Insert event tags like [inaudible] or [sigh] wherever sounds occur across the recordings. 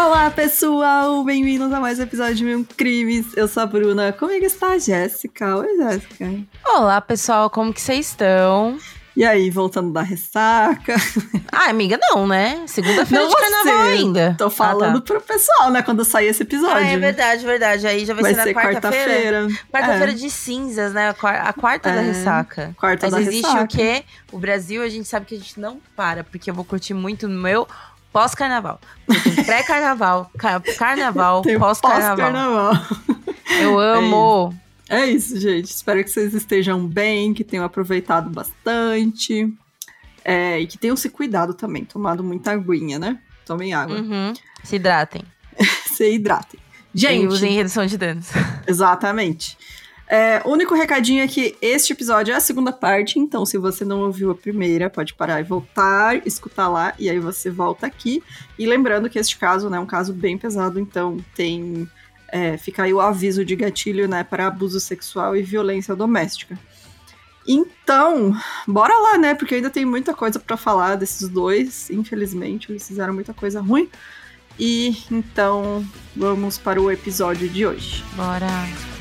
Olá, pessoal! Bem-vindos a mais um episódio de Mil Crimes. Eu sou a Bruna. Comigo está a Jéssica. Oi, Jéssica. Olá, pessoal. Como que vocês estão? E aí, voltando da ressaca? Ah, amiga, não, né? Segunda-feira de carnaval ainda. Tô falando ah, tá. pro pessoal, né? Quando sair esse episódio. Ah, é verdade, verdade. Aí já vai, vai ser na quarta-feira. Quarta-feira é. de cinzas, né? A quarta é. da ressaca. Quarta Mas da existe ressaca. o quê? O Brasil, a gente sabe que a gente não para, porque eu vou curtir muito no meu pós-carnaval. Pré-carnaval, carnaval, [laughs] pós-carnaval. Pós eu [laughs] é amo. É é isso, gente. Espero que vocês estejam bem, que tenham aproveitado bastante. É, e que tenham se cuidado também, tomado muita aguinha, né? Tomem água. Uhum. Se hidratem. [laughs] se hidratem. Gente. E usem redução de danos. Exatamente. É, único recadinho é que este episódio é a segunda parte, então se você não ouviu a primeira, pode parar e voltar, escutar lá, e aí você volta aqui. E lembrando que este caso né, é um caso bem pesado, então tem é, fica aí o aviso de gatilho, né, para abuso sexual e violência doméstica. Então, bora lá, né? Porque ainda tem muita coisa para falar desses dois. Infelizmente, eles fizeram muita coisa ruim. E então, vamos para o episódio de hoje. Bora!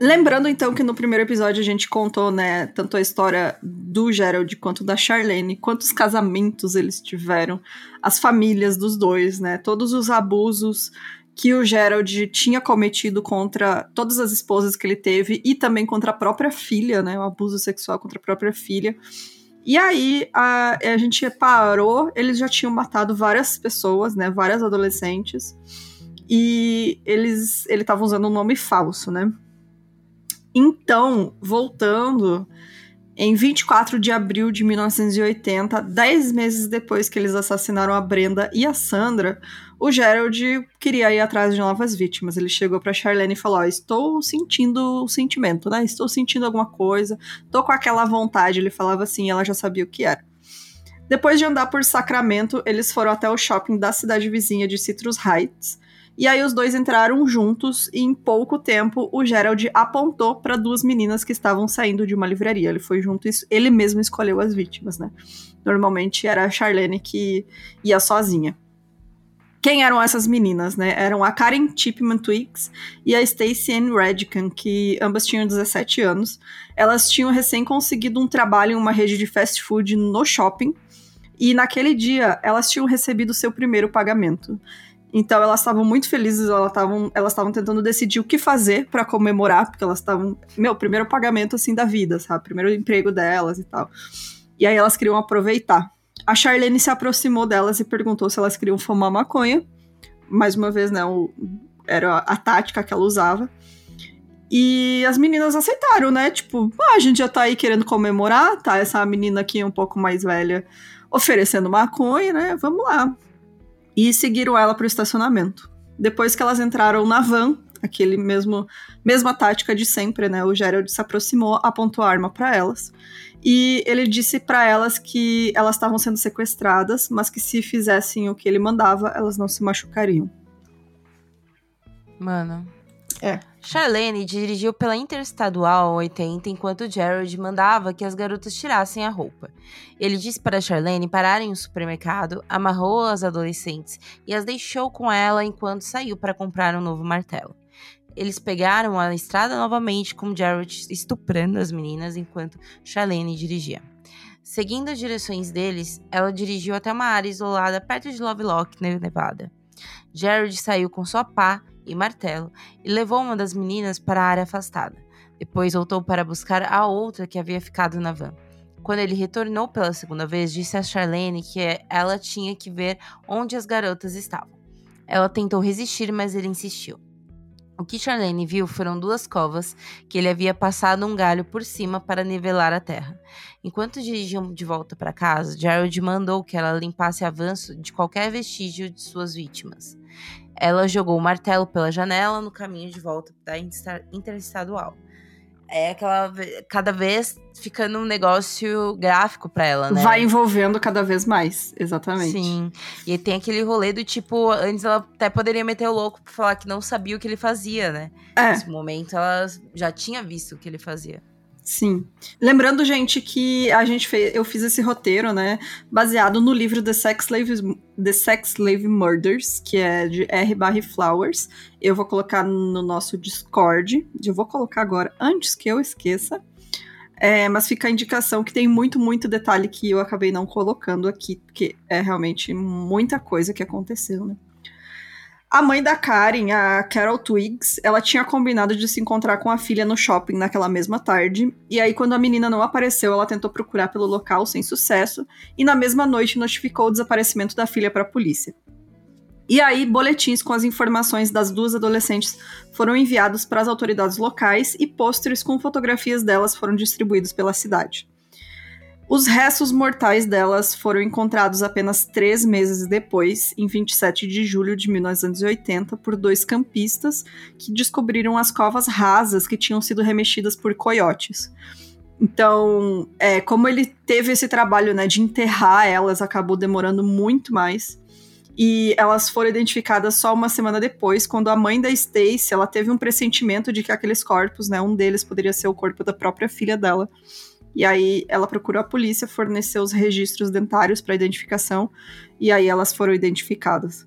Lembrando então que no primeiro episódio a gente contou, né, tanto a história do Gerald quanto da Charlene, quantos casamentos eles tiveram, as famílias dos dois, né, todos os abusos que o Gerald tinha cometido contra todas as esposas que ele teve e também contra a própria filha, né, o abuso sexual contra a própria filha. E aí a, a gente parou, eles já tinham matado várias pessoas, né, várias adolescentes. E eles ele estava usando um nome falso, né? Então, voltando, em 24 de abril de 1980, dez meses depois que eles assassinaram a Brenda e a Sandra, o Gerald queria ir atrás de novas vítimas. Ele chegou para Charlene e falou: oh, Estou sentindo o sentimento, né? Estou sentindo alguma coisa, tô com aquela vontade. Ele falava assim, ela já sabia o que era. Depois de andar por Sacramento, eles foram até o shopping da cidade vizinha de Citrus Heights e aí os dois entraram juntos e em pouco tempo o Gerald apontou para duas meninas que estavam saindo de uma livraria. Ele foi junto, ele mesmo escolheu as vítimas, né? Normalmente era a Charlene que ia sozinha. Quem eram essas meninas, né? Eram a Karen Chipman Twiggs e a Stacey Ann Redkin, que ambas tinham 17 anos. Elas tinham recém conseguido um trabalho em uma rede de fast food no shopping. E naquele dia, elas tinham recebido seu primeiro pagamento. Então elas estavam muito felizes, elas estavam elas tentando decidir o que fazer para comemorar, porque elas estavam, meu, primeiro pagamento assim da vida, sabe? Primeiro emprego delas e tal. E aí elas queriam aproveitar. A Charlene se aproximou delas e perguntou se elas queriam fumar maconha. Mais uma vez, né, o, era a tática que ela usava. E as meninas aceitaram, né? Tipo, ah, a gente já tá aí querendo comemorar, tá? Essa menina aqui um pouco mais velha oferecendo maconha, né? Vamos lá e seguiram ela para o estacionamento. Depois que elas entraram na van, aquele mesmo mesma tática de sempre, né? O Gerald se aproximou, apontou a arma para elas e ele disse para elas que elas estavam sendo sequestradas, mas que se fizessem o que ele mandava, elas não se machucariam. Mano. É. Charlene dirigiu pela Interestadual 80 enquanto Jared mandava que as garotas tirassem a roupa. Ele disse para Charlene parar em um supermercado, amarrou as adolescentes e as deixou com ela enquanto saiu para comprar um novo martelo. Eles pegaram a estrada novamente com Jared estuprando as meninas enquanto Charlene dirigia. Seguindo as direções deles, ela dirigiu até uma área isolada perto de Lovelock, Nevada. Jared saiu com sua pá e martelo e levou uma das meninas para a área afastada. Depois voltou para buscar a outra que havia ficado na van. Quando ele retornou pela segunda vez, disse a Charlene que ela tinha que ver onde as garotas estavam. Ela tentou resistir, mas ele insistiu. O que Charlene viu foram duas covas que ele havia passado um galho por cima para nivelar a terra. Enquanto dirigiam de volta para casa, Gerald mandou que ela limpasse avanço de qualquer vestígio de suas vítimas. Ela jogou o martelo pela janela no caminho de volta da interestadual. é aquela. Cada vez ficando um negócio gráfico pra ela, né? Vai envolvendo cada vez mais, exatamente. Sim. E tem aquele rolê do tipo, antes ela até poderia meter o louco pra falar que não sabia o que ele fazia, né? É. Nesse momento ela já tinha visto o que ele fazia. Sim. Lembrando, gente, que a gente fez, eu fiz esse roteiro, né, baseado no livro The Sex Slave, The Sex Slave Murders, que é de R. Barry Flowers. Eu vou colocar no nosso Discord. Eu vou colocar agora antes que eu esqueça. É, mas fica a indicação que tem muito, muito detalhe que eu acabei não colocando aqui, porque é realmente muita coisa que aconteceu, né? A mãe da Karen, a Carol Twigs, ela tinha combinado de se encontrar com a filha no shopping naquela mesma tarde, e aí quando a menina não apareceu, ela tentou procurar pelo local sem sucesso, e na mesma noite notificou o desaparecimento da filha para a polícia. E aí, boletins com as informações das duas adolescentes foram enviados para as autoridades locais e pôsteres com fotografias delas foram distribuídos pela cidade. Os restos mortais delas foram encontrados apenas três meses depois, em 27 de julho de 1980, por dois campistas que descobriram as covas rasas que tinham sido remexidas por coiotes. Então, é, como ele teve esse trabalho né, de enterrar elas, acabou demorando muito mais. E elas foram identificadas só uma semana depois, quando a mãe da Stacy, ela teve um pressentimento de que aqueles corpos, né, um deles poderia ser o corpo da própria filha dela. E aí ela procurou a polícia, forneceu os registros dentários para identificação, e aí elas foram identificadas.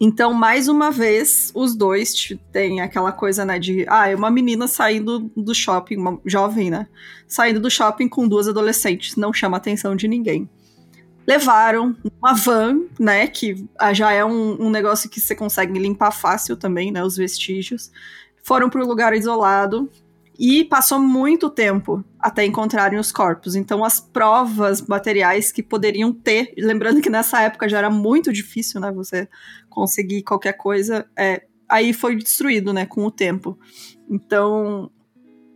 Então, mais uma vez, os dois têm aquela coisa, né, de, ah, é uma menina saindo do shopping, uma jovem, né, saindo do shopping com duas adolescentes, não chama a atenção de ninguém. Levaram uma van, né, que já é um, um negócio que você consegue limpar fácil também, né, os vestígios. Foram para um lugar isolado, e passou muito tempo até encontrarem os corpos. Então, as provas materiais que poderiam ter, lembrando que nessa época já era muito difícil, né, você conseguir qualquer coisa, é, aí foi destruído, né, com o tempo. Então,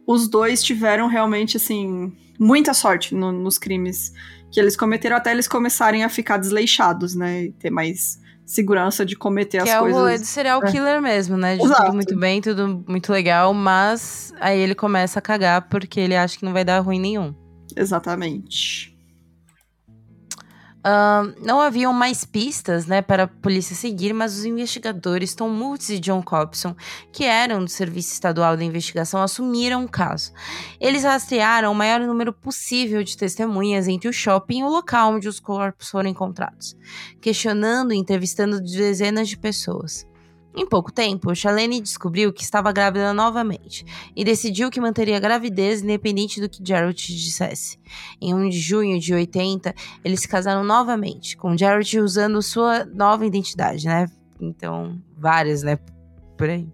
os dois tiveram realmente, assim, muita sorte no, nos crimes que eles cometeram, até eles começarem a ficar desleixados, né, e ter mais segurança de cometer que as coisas. Que é o rolê do serial é. killer é. mesmo, né? De Exato. tudo muito bem, tudo muito legal, mas aí ele começa a cagar porque ele acha que não vai dar ruim nenhum. Exatamente. Uh, não haviam mais pistas né, para a polícia seguir, mas os investigadores Tom Multis e John Cobson, que eram do Serviço Estadual da Investigação, assumiram o caso. Eles rastrearam o maior número possível de testemunhas entre o shopping e o local onde os corpos foram encontrados, questionando e entrevistando dezenas de pessoas. Em pouco tempo, Charlene descobriu que estava grávida novamente e decidiu que manteria a gravidez independente do que Jarrett dissesse. Em 1 de junho de 80, eles se casaram novamente, com Jarrett usando sua nova identidade, né? Então, várias, né? Por aí.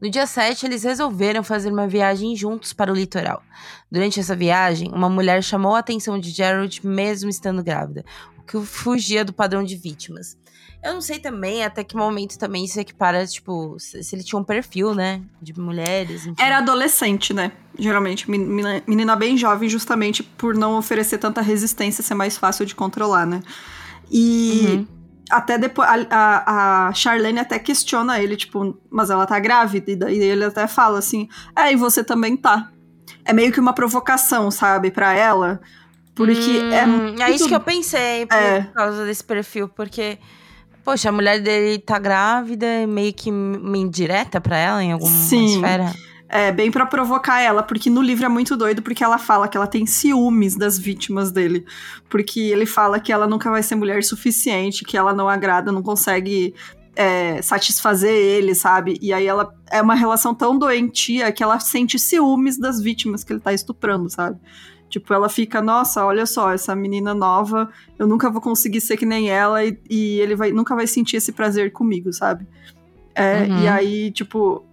No dia 7, eles resolveram fazer uma viagem juntos para o litoral. Durante essa viagem, uma mulher chamou a atenção de Gerald mesmo estando grávida, o que fugia do padrão de vítimas. Eu não sei também até que momento também isso equipara, tipo, se ele tinha um perfil, né? De mulheres. Enfim. Era adolescente, né? Geralmente. Menina, menina bem jovem, justamente por não oferecer tanta resistência, ser mais fácil de controlar, né? E. Uhum. Até depois, a, a, a, Charlene até questiona ele, tipo, mas ela tá grávida, e daí ele até fala assim: é, e você também tá. É meio que uma provocação, sabe, para ela. Porque é hum, é. Muito... É isso que eu pensei por é. causa desse perfil, porque Poxa, a mulher dele tá grávida, meio que uma indireta pra ela em alguma Sim. esfera. É, bem para provocar ela, porque no livro é muito doido, porque ela fala que ela tem ciúmes das vítimas dele. Porque ele fala que ela nunca vai ser mulher suficiente, que ela não agrada, não consegue é, satisfazer ele, sabe? E aí ela é uma relação tão doentia que ela sente ciúmes das vítimas que ele tá estuprando, sabe? Tipo, ela fica, nossa, olha só, essa menina nova, eu nunca vou conseguir ser que nem ela e, e ele vai, nunca vai sentir esse prazer comigo, sabe? É, uhum. E aí, tipo,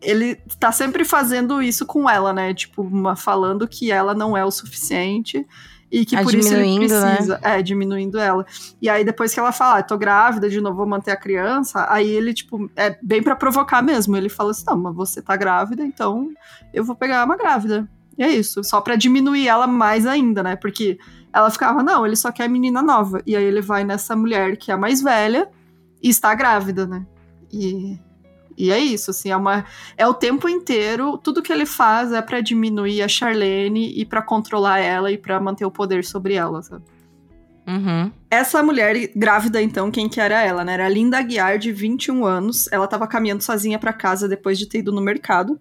ele tá sempre fazendo isso com ela, né? Tipo, uma, falando que ela não é o suficiente e que ah, por isso ele né? precisa. Né? É, diminuindo ela. E aí, depois que ela fala, ah, tô grávida, de novo vou manter a criança, aí ele, tipo, é bem para provocar mesmo. Ele fala assim: não, mas você tá grávida, então eu vou pegar uma grávida. E é isso, só para diminuir ela mais ainda, né? Porque ela ficava, não, ele só quer menina nova. E aí ele vai nessa mulher que é a mais velha e está grávida, né? E, E é isso, assim, é, uma, é o tempo inteiro, tudo que ele faz é para diminuir a Charlene e para controlar ela e para manter o poder sobre ela, sabe? Uhum. Essa mulher grávida, então, quem que era ela, né? Era a Linda Aguiar, de 21 anos. Ela tava caminhando sozinha para casa depois de ter ido no mercado.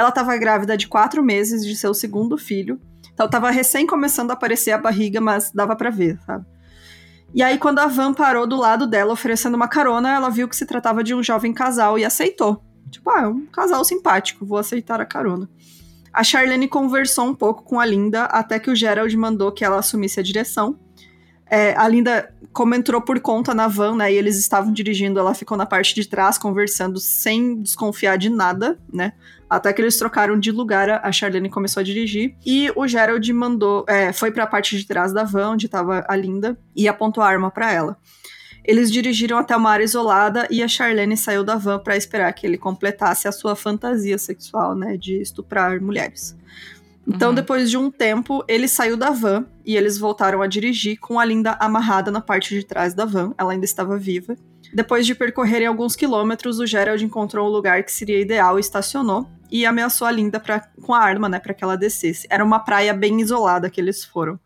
Ela tava grávida de quatro meses de seu segundo filho. Então tava recém começando a aparecer a barriga, mas dava para ver, sabe? E aí, quando a van parou do lado dela oferecendo uma carona, ela viu que se tratava de um jovem casal e aceitou. Tipo, ah, é um casal simpático, vou aceitar a carona. A Charlene conversou um pouco com a Linda até que o Gerald mandou que ela assumisse a direção. É, a Linda, como entrou por conta na van, né, e eles estavam dirigindo, ela ficou na parte de trás conversando sem desconfiar de nada, né? Até que eles trocaram de lugar, a Charlene começou a dirigir. E o Gerald mandou, é, foi para a parte de trás da van, onde estava a Linda, e apontou a arma para ela. Eles dirigiram até uma área isolada e a Charlene saiu da van para esperar que ele completasse a sua fantasia sexual, né, de estuprar mulheres. Então, uhum. depois de um tempo, ele saiu da van e eles voltaram a dirigir com a Linda amarrada na parte de trás da van. Ela ainda estava viva. Depois de percorrerem alguns quilômetros, o Gerald encontrou um lugar que seria ideal e estacionou e ameaçou a Linda pra, com a arma, né, para que ela descesse. Era uma praia bem isolada que eles foram.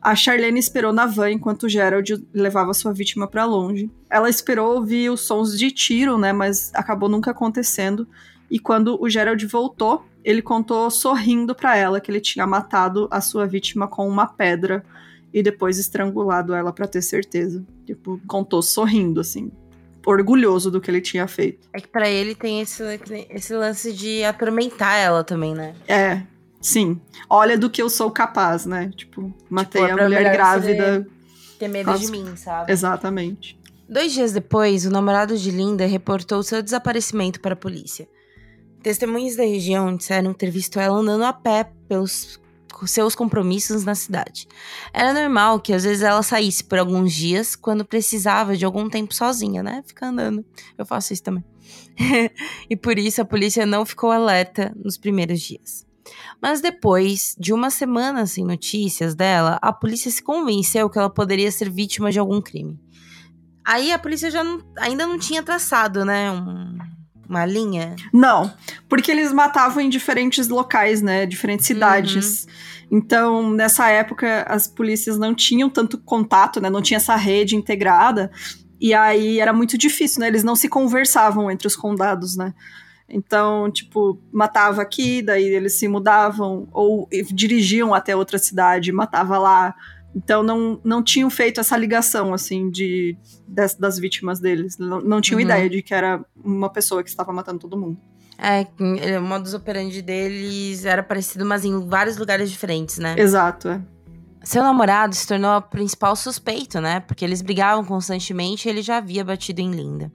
A Charlene esperou na van enquanto o Gerald levava sua vítima para longe. Ela esperou ouvir os sons de tiro, né, mas acabou nunca acontecendo. E quando o Gerald voltou, ele contou sorrindo para ela que ele tinha matado a sua vítima com uma pedra e depois estrangulado ela para ter certeza. Tipo, contou sorrindo assim, orgulhoso do que ele tinha feito. É que para ele tem esse, esse lance de atormentar ela também, né? É, sim. Olha do que eu sou capaz, né? Tipo, matei tipo, a mulher grávida. Ter medo Nossa. de mim, sabe? Exatamente. Dois dias depois, o namorado de Linda reportou seu desaparecimento para a polícia. Testemunhas da região disseram ter visto ela andando a pé pelos seus compromissos na cidade. Era normal que às vezes ela saísse por alguns dias quando precisava de algum tempo sozinha, né? Ficar andando. Eu faço isso também. [laughs] e por isso a polícia não ficou alerta nos primeiros dias. Mas depois de uma semana sem notícias dela, a polícia se convenceu que ela poderia ser vítima de algum crime. Aí a polícia já não, ainda não tinha traçado, né, um, uma linha? Não, porque eles matavam em diferentes locais, né? Diferentes cidades. Uhum. Então, nessa época, as polícias não tinham tanto contato, né? Não tinha essa rede integrada. E aí era muito difícil, né? Eles não se conversavam entre os condados, né? Então, tipo, matava aqui, daí eles se mudavam, ou dirigiam até outra cidade, matava lá. Então não, não tinham feito essa ligação, assim, de, das, das vítimas deles. Não, não tinham uhum. ideia de que era uma pessoa que estava matando todo mundo. É, o modus operandi deles era parecido, mas em vários lugares diferentes, né? Exato, é. Seu namorado se tornou o principal suspeito, né? Porque eles brigavam constantemente e ele já havia batido em Linda.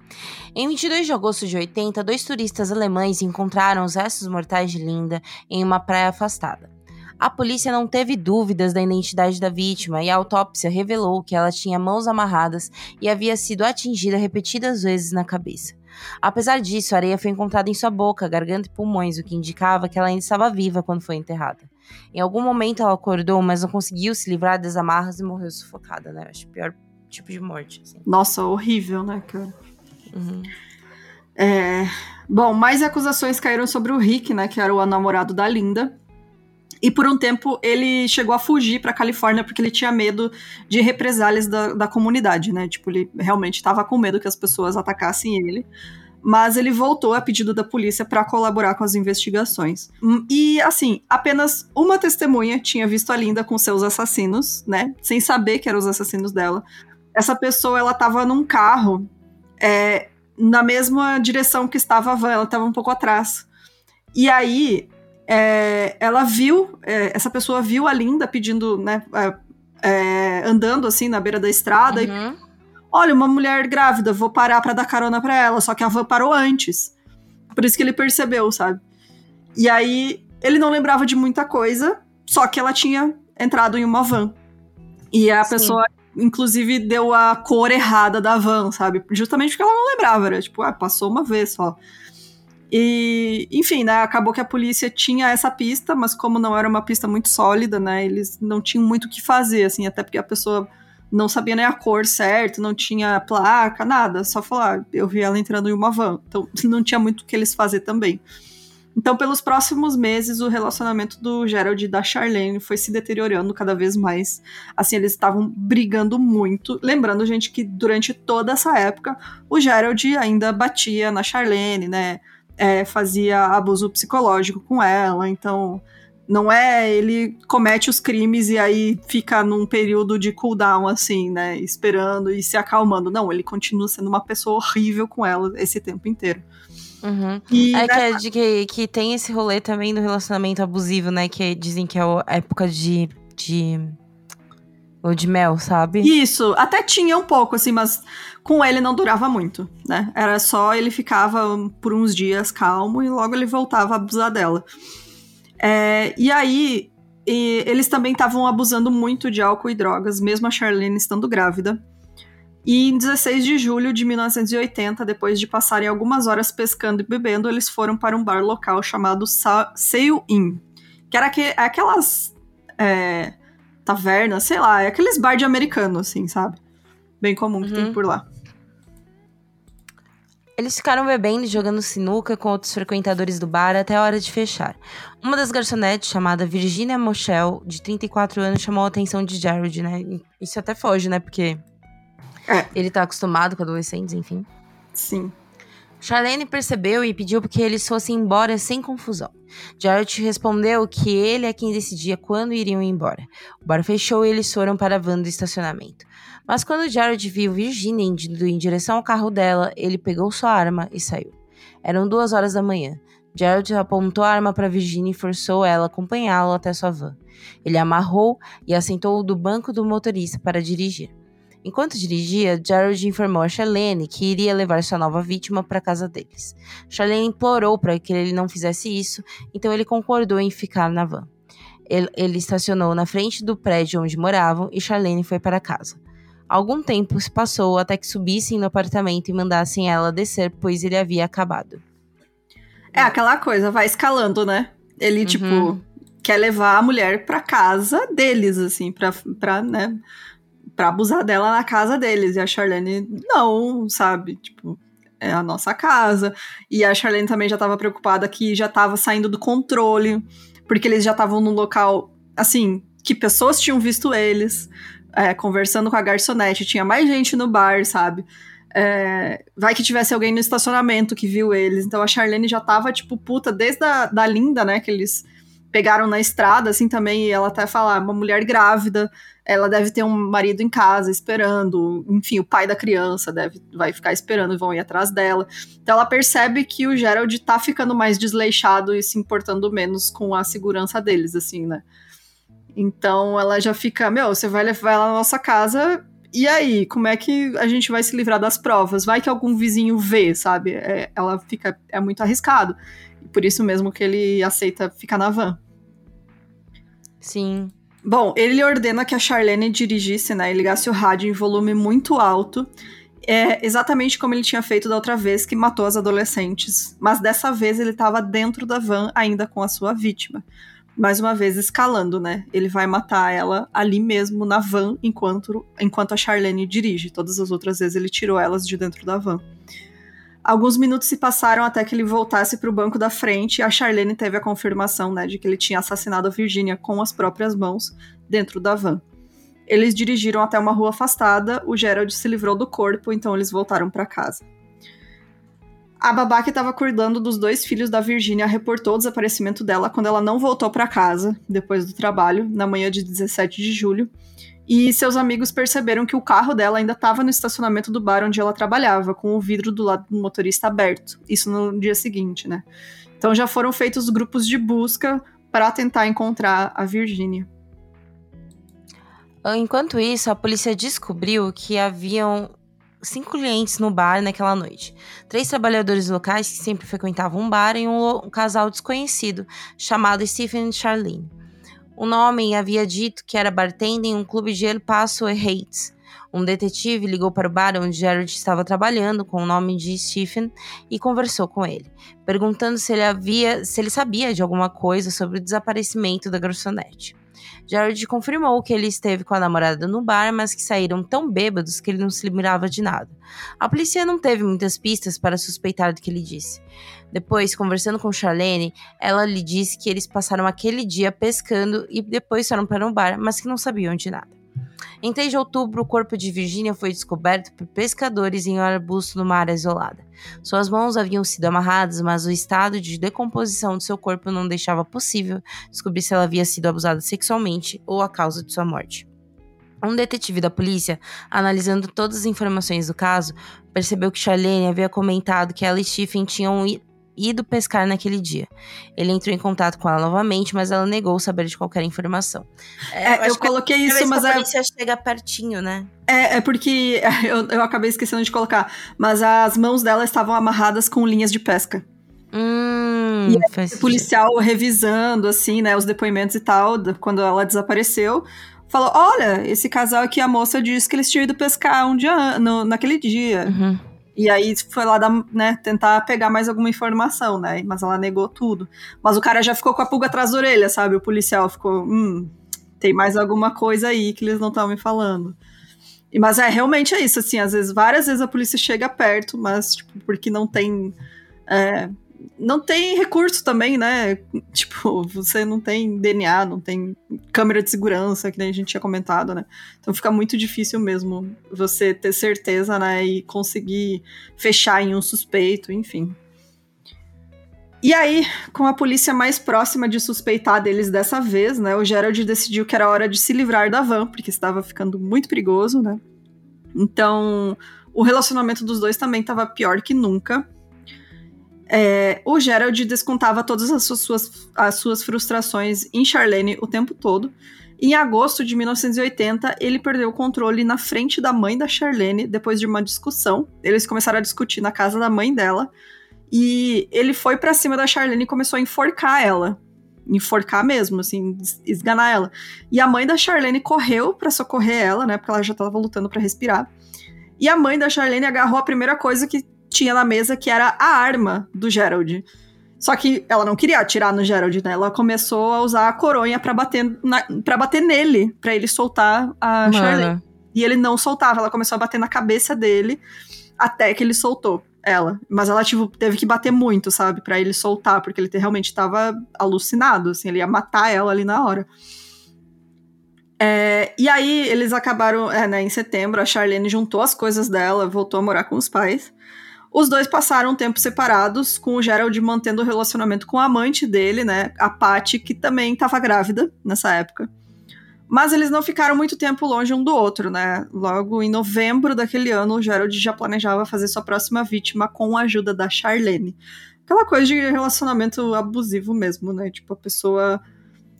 Em 22 de agosto de 80, dois turistas alemães encontraram os restos mortais de Linda em uma praia afastada. A polícia não teve dúvidas da identidade da vítima e a autópsia revelou que ela tinha mãos amarradas e havia sido atingida repetidas vezes na cabeça. Apesar disso, a areia foi encontrada em sua boca, garganta e pulmões, o que indicava que ela ainda estava viva quando foi enterrada. Em algum momento ela acordou, mas não conseguiu se livrar das amarras e morreu sufocada, né? Acho o pior tipo de morte. Assim. Nossa, horrível, né, cara? Uhum. É... Bom, mais acusações caíram sobre o Rick, né, que era o namorado da Linda. E por um tempo ele chegou a fugir para Califórnia porque ele tinha medo de represálias da, da comunidade, né? Tipo, ele realmente estava com medo que as pessoas atacassem ele. Mas ele voltou a pedido da polícia para colaborar com as investigações. Hum, e assim, apenas uma testemunha tinha visto a Linda com seus assassinos, né? Sem saber que eram os assassinos dela. Essa pessoa, ela tava num carro é, na mesma direção que estava a van, ela estava um pouco atrás. E aí, é, ela viu, é, essa pessoa viu a Linda pedindo, né, é, é andando assim na beira da estrada uhum. e, olha, uma mulher grávida, vou parar para dar carona para ela, só que a van parou antes. Por isso que ele percebeu, sabe? E aí ele não lembrava de muita coisa, só que ela tinha entrado em uma van. E a Sim. pessoa inclusive deu a cor errada da van, sabe? Justamente porque ela não lembrava, era tipo, ah, passou uma vez só. E, enfim, né, acabou que a polícia tinha essa pista, mas como não era uma pista muito sólida, né, eles não tinham muito o que fazer, assim, até porque a pessoa não sabia nem a cor certa, não tinha placa, nada, só falar, eu vi ela entrando em uma van. Então [laughs] não tinha muito o que eles fazer também. Então, pelos próximos meses, o relacionamento do Gerald e da Charlene foi se deteriorando cada vez mais. Assim, eles estavam brigando muito. Lembrando, gente, que durante toda essa época, o Gerald ainda batia na Charlene, né? É, fazia abuso psicológico com ela. Então, não é ele comete os crimes e aí fica num período de cooldown, assim, né? Esperando e se acalmando. Não, ele continua sendo uma pessoa horrível com ela esse tempo inteiro. Uhum. E, é, né, que, que, que, tem esse rolê também do relacionamento abusivo, né? Que dizem que é a época de. de... Ou de mel, sabe? Isso, até tinha um pouco, assim, mas com ele não durava muito, né? Era só ele ficava por uns dias calmo e logo ele voltava a abusar dela. É, e aí, e eles também estavam abusando muito de álcool e drogas, mesmo a Charlene estando grávida. E em 16 de julho de 1980, depois de passarem algumas horas pescando e bebendo, eles foram para um bar local chamado Sa Sail Inn, que era que, aquelas é, tavernas, sei lá, é aqueles bar de americano, assim, sabe? Bem comum uhum. que tem uhum. por lá. Eles ficaram bebendo e jogando sinuca com outros frequentadores do bar até a hora de fechar. Uma das garçonetes, chamada Virginia Moschel, de 34 anos, chamou a atenção de Jared, né? Isso até foge, né? Porque é. ele tá acostumado com adolescentes, enfim. Sim. Charlene percebeu e pediu que eles fossem embora sem confusão. Jared respondeu que ele é quem decidia quando iriam embora. O bar fechou e eles foram para a van do estacionamento. Mas quando Jared viu Virginia indo em direção ao carro dela, ele pegou sua arma e saiu. Eram duas horas da manhã. Jared apontou a arma para Virginia e forçou ela a acompanhá-lo até sua van. Ele amarrou e assentou do banco do motorista para dirigir. Enquanto dirigia, Jared informou a Charlene que iria levar sua nova vítima para casa deles. Charlene implorou para que ele não fizesse isso, então ele concordou em ficar na van. Ele, ele estacionou na frente do prédio onde moravam e Charlene foi para casa. Algum tempo se passou até que subissem no apartamento e mandassem ela descer, pois ele havia acabado. É aquela coisa, vai escalando, né? Ele, uhum. tipo, quer levar a mulher pra casa deles, assim, pra, pra, né, pra abusar dela na casa deles. E a Charlene, não, sabe? Tipo, é a nossa casa. E a Charlene também já tava preocupada que já tava saindo do controle, porque eles já estavam num local, assim, que pessoas tinham visto eles é, conversando com a garçonete, tinha mais gente no bar, sabe? É, vai que tivesse alguém no estacionamento que viu eles. Então a Charlene já tava, tipo, puta, desde a da Linda, né? Que eles pegaram na estrada, assim, também. E ela até fala, ah, uma mulher grávida, ela deve ter um marido em casa esperando. Enfim, o pai da criança deve, vai ficar esperando e vão ir atrás dela. Então ela percebe que o Gerald tá ficando mais desleixado e se importando menos com a segurança deles, assim, né? Então ela já fica, meu, você vai levar ela na nossa casa, e aí, como é que a gente vai se livrar das provas? Vai que algum vizinho vê, sabe? É, ela fica, é muito arriscado. Por isso mesmo que ele aceita ficar na van. Sim. Bom, ele ordena que a Charlene dirigisse, né, e ligasse o rádio em volume muito alto, é exatamente como ele tinha feito da outra vez que matou as adolescentes, mas dessa vez ele estava dentro da van ainda com a sua vítima mais uma vez escalando, né? Ele vai matar ela ali mesmo na van enquanto, enquanto a Charlene dirige. Todas as outras vezes ele tirou elas de dentro da van. Alguns minutos se passaram até que ele voltasse para o banco da frente e a Charlene teve a confirmação, né, de que ele tinha assassinado a Virginia com as próprias mãos dentro da van. Eles dirigiram até uma rua afastada, o Gerald se livrou do corpo, então eles voltaram para casa. A babá que estava cuidando dos dois filhos da Virginia reportou o desaparecimento dela quando ela não voltou para casa depois do trabalho, na manhã de 17 de julho. E seus amigos perceberam que o carro dela ainda estava no estacionamento do bar onde ela trabalhava, com o vidro do lado do motorista aberto. Isso no dia seguinte, né? Então já foram feitos grupos de busca para tentar encontrar a Virginia. Enquanto isso, a polícia descobriu que haviam cinco clientes no bar naquela noite. Três trabalhadores locais que sempre frequentavam um bar e um, um casal desconhecido chamado Stephen e Charlene. O nome havia dito que era bartender em um clube de El Paso Heights. Um detetive ligou para o bar onde Jared estava trabalhando com o nome de Stephen e conversou com ele, perguntando se ele havia, se ele sabia de alguma coisa sobre o desaparecimento da garçonete. Jared confirmou que ele esteve com a namorada no bar, mas que saíram tão bêbados que ele não se lembrava de nada. A polícia não teve muitas pistas para suspeitar do que ele disse. Depois, conversando com Charlene, ela lhe disse que eles passaram aquele dia pescando e depois foram para um bar, mas que não sabiam de nada. Em 3 de outubro, o corpo de Virginia foi descoberto por pescadores em um arbusto numa área isolada. Suas mãos haviam sido amarradas, mas o estado de decomposição de seu corpo não deixava possível descobrir se ela havia sido abusada sexualmente ou a causa de sua morte. Um detetive da polícia, analisando todas as informações do caso, percebeu que Charlene havia comentado que ela e Stephen tinham ido pescar naquele dia. Ele entrou em contato com ela novamente, mas ela negou saber de qualquer informação. É, eu, eu coloquei isso, mas a polícia é... chega pertinho, né? É, é porque [laughs] eu, eu acabei esquecendo de colocar, mas as mãos dela estavam amarradas com linhas de pesca. Hum, e o policial revisando, assim, né, os depoimentos e tal, quando ela desapareceu, falou: Olha, esse casal aqui, a moça disse que eles tinham ido pescar um dia, no, naquele dia. Uhum. E aí foi lá dar, né, tentar pegar mais alguma informação, né? Mas ela negou tudo. Mas o cara já ficou com a pulga atrás da orelha, sabe? O policial ficou, hum, tem mais alguma coisa aí que eles não estão me falando. E, mas é realmente é isso, assim, às vezes, várias vezes a polícia chega perto, mas, tipo, porque não tem. É, não tem recurso também, né? Tipo, você não tem DNA, não tem câmera de segurança, que nem a gente tinha comentado, né? Então fica muito difícil mesmo você ter certeza, né? E conseguir fechar em um suspeito, enfim. E aí, com a polícia mais próxima de suspeitar deles dessa vez, né? O Gerald decidiu que era hora de se livrar da van, porque estava ficando muito perigoso, né? Então, o relacionamento dos dois também estava pior que nunca. É, o Gerald descontava todas as suas, as suas frustrações em Charlene o tempo todo. Em agosto de 1980, ele perdeu o controle na frente da mãe da Charlene depois de uma discussão. Eles começaram a discutir na casa da mãe dela. E ele foi para cima da Charlene e começou a enforcar ela. Enforcar mesmo, assim, esganar ela. E a mãe da Charlene correu para socorrer ela, né? Porque ela já tava lutando para respirar. E a mãe da Charlene agarrou a primeira coisa que tinha na mesa, que era a arma do Gerald. Só que ela não queria atirar no Gerald, né? Ela começou a usar a coronha para bater, para bater nele, para ele soltar a Mano. Charlene. E ele não soltava, ela começou a bater na cabeça dele até que ele soltou ela. Mas ela, tipo, teve que bater muito, sabe? para ele soltar, porque ele realmente tava alucinado, assim, ele ia matar ela ali na hora. É, e aí eles acabaram, é, né, em setembro, a Charlene juntou as coisas dela, voltou a morar com os pais. Os dois passaram um tempo separados, com o Gerald mantendo o relacionamento com a amante dele, né, a Patty, que também estava grávida nessa época. Mas eles não ficaram muito tempo longe um do outro, né? Logo em novembro daquele ano, o Gerald já planejava fazer sua próxima vítima com a ajuda da Charlene. Aquela coisa de relacionamento abusivo mesmo, né? Tipo, a pessoa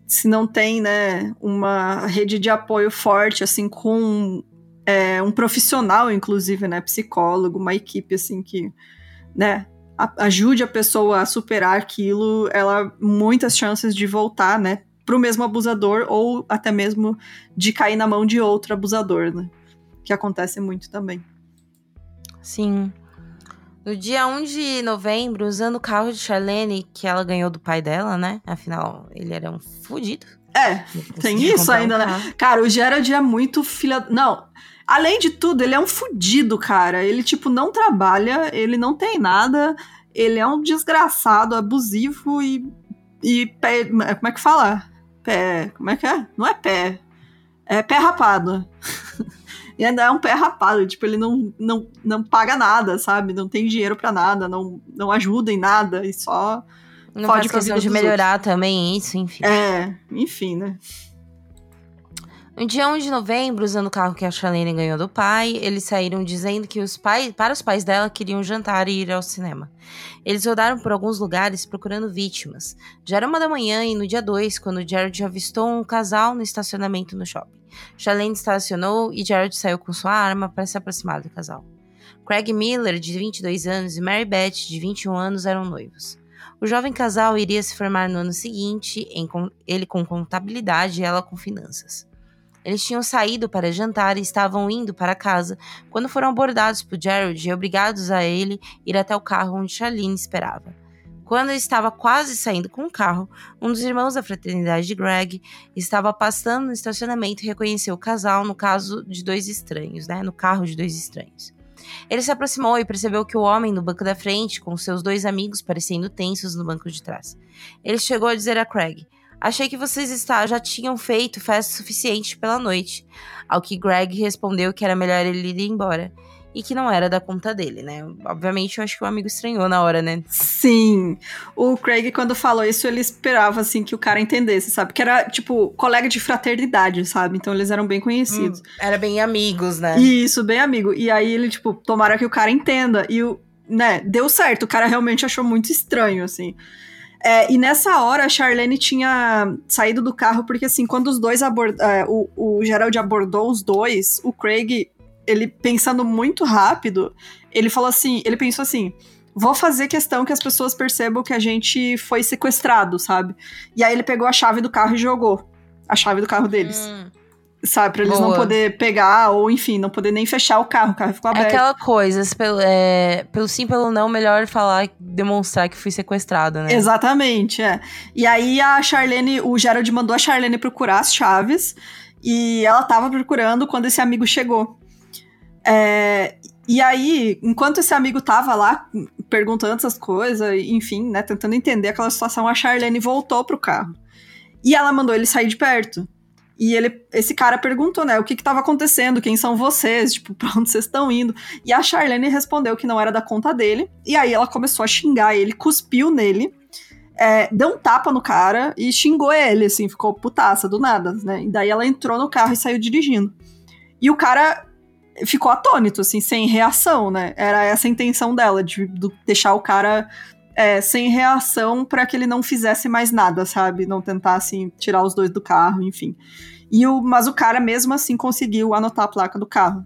se não tem, né, uma rede de apoio forte, assim, com é, um profissional, inclusive, né, psicólogo, uma equipe assim que, né, ajude a pessoa a superar aquilo, ela muitas chances de voltar, né, para o mesmo abusador ou até mesmo de cair na mão de outro abusador, né, que acontece muito também. Sim. No dia 1 de novembro, usando o carro de Charlene, que ela ganhou do pai dela, né? Afinal, ele era um fudido. É, tem isso ainda, um né? Cara, o Gerard é muito filha. Não, Além de tudo, ele é um fudido, cara. Ele, tipo, não trabalha, ele não tem nada, ele é um desgraçado, abusivo e. E pé. Como é que fala? Pé. Como é que é? Não é pé. É pé rapado. [laughs] e ainda é um pé rapado. Tipo, ele não, não, não paga nada, sabe? Não tem dinheiro para nada, não, não ajuda em nada e só. Não faz questão de melhorar outros. também isso, enfim. É, enfim, né? No dia 1 de novembro, usando o carro que a Charlene ganhou do pai, eles saíram dizendo que os pais, para os pais dela queriam jantar e ir ao cinema. Eles rodaram por alguns lugares procurando vítimas. Já era uma da manhã e no dia 2, quando Jared avistou um casal no estacionamento no shopping. Charlene estacionou e Jared saiu com sua arma para se aproximar do casal. Craig Miller, de 22 anos, e Mary Beth, de 21 anos, eram noivos. O jovem casal iria se formar no ano seguinte, ele com contabilidade e ela com finanças. Eles tinham saído para jantar e estavam indo para casa quando foram abordados por Jared e obrigados a ele ir até o carro onde Charlene esperava. Quando estava quase saindo com o carro, um dos irmãos da fraternidade de Greg estava passando no estacionamento e reconheceu o casal no caso de dois estranhos, né? No carro de dois estranhos. Ele se aproximou e percebeu que o homem no banco da frente, com seus dois amigos parecendo tensos no banco de trás. Ele chegou a dizer a Craig: Achei que vocês já tinham feito festa suficiente pela noite. Ao que Greg respondeu que era melhor ele ir embora e que não era da conta dele, né? Obviamente, eu acho que o amigo estranhou na hora, né? Sim. O Craig, quando falou isso, ele esperava, assim, que o cara entendesse, sabe? Que era, tipo, colega de fraternidade, sabe? Então eles eram bem conhecidos. Hum, era bem amigos, né? Isso, bem amigo. E aí ele, tipo, tomara que o cara entenda. E o, né, deu certo. O cara realmente achou muito estranho, assim. É, e nessa hora a Charlene tinha saído do carro, porque assim, quando os dois abordaram. É, o, o Gerald abordou os dois, o Craig ele pensando muito rápido, ele falou assim, ele pensou assim, vou fazer questão que as pessoas percebam que a gente foi sequestrado, sabe? E aí ele pegou a chave do carro e jogou a chave do carro deles. Hum. Sabe, pra eles Boa. não poder pegar, ou enfim, não poder nem fechar o carro, o carro ficou aberto. É aquela coisa, pelo, é, pelo sim, pelo não, melhor falar, demonstrar que fui sequestrada, né? Exatamente, é. E aí a Charlene, o Gerald mandou a Charlene procurar as chaves, e ela tava procurando quando esse amigo chegou. É, e aí, enquanto esse amigo tava lá perguntando essas coisas, enfim, né, tentando entender aquela situação, a Charlene voltou pro carro. E ela mandou ele sair de perto. E ele, esse cara perguntou, né, o que que tava acontecendo, quem são vocês, tipo, [laughs] pra onde vocês estão indo? E a Charlene respondeu que não era da conta dele. E aí ela começou a xingar ele, cuspiu nele, é, deu um tapa no cara e xingou ele, assim, ficou putaça do nada, né? E daí ela entrou no carro e saiu dirigindo. E o cara ficou atônito, assim, sem reação, né? Era essa a intenção dela, de, de deixar o cara é, sem reação para que ele não fizesse mais nada, sabe? Não tentasse assim, tirar os dois do carro, enfim. E o, mas o cara mesmo assim conseguiu anotar a placa do carro.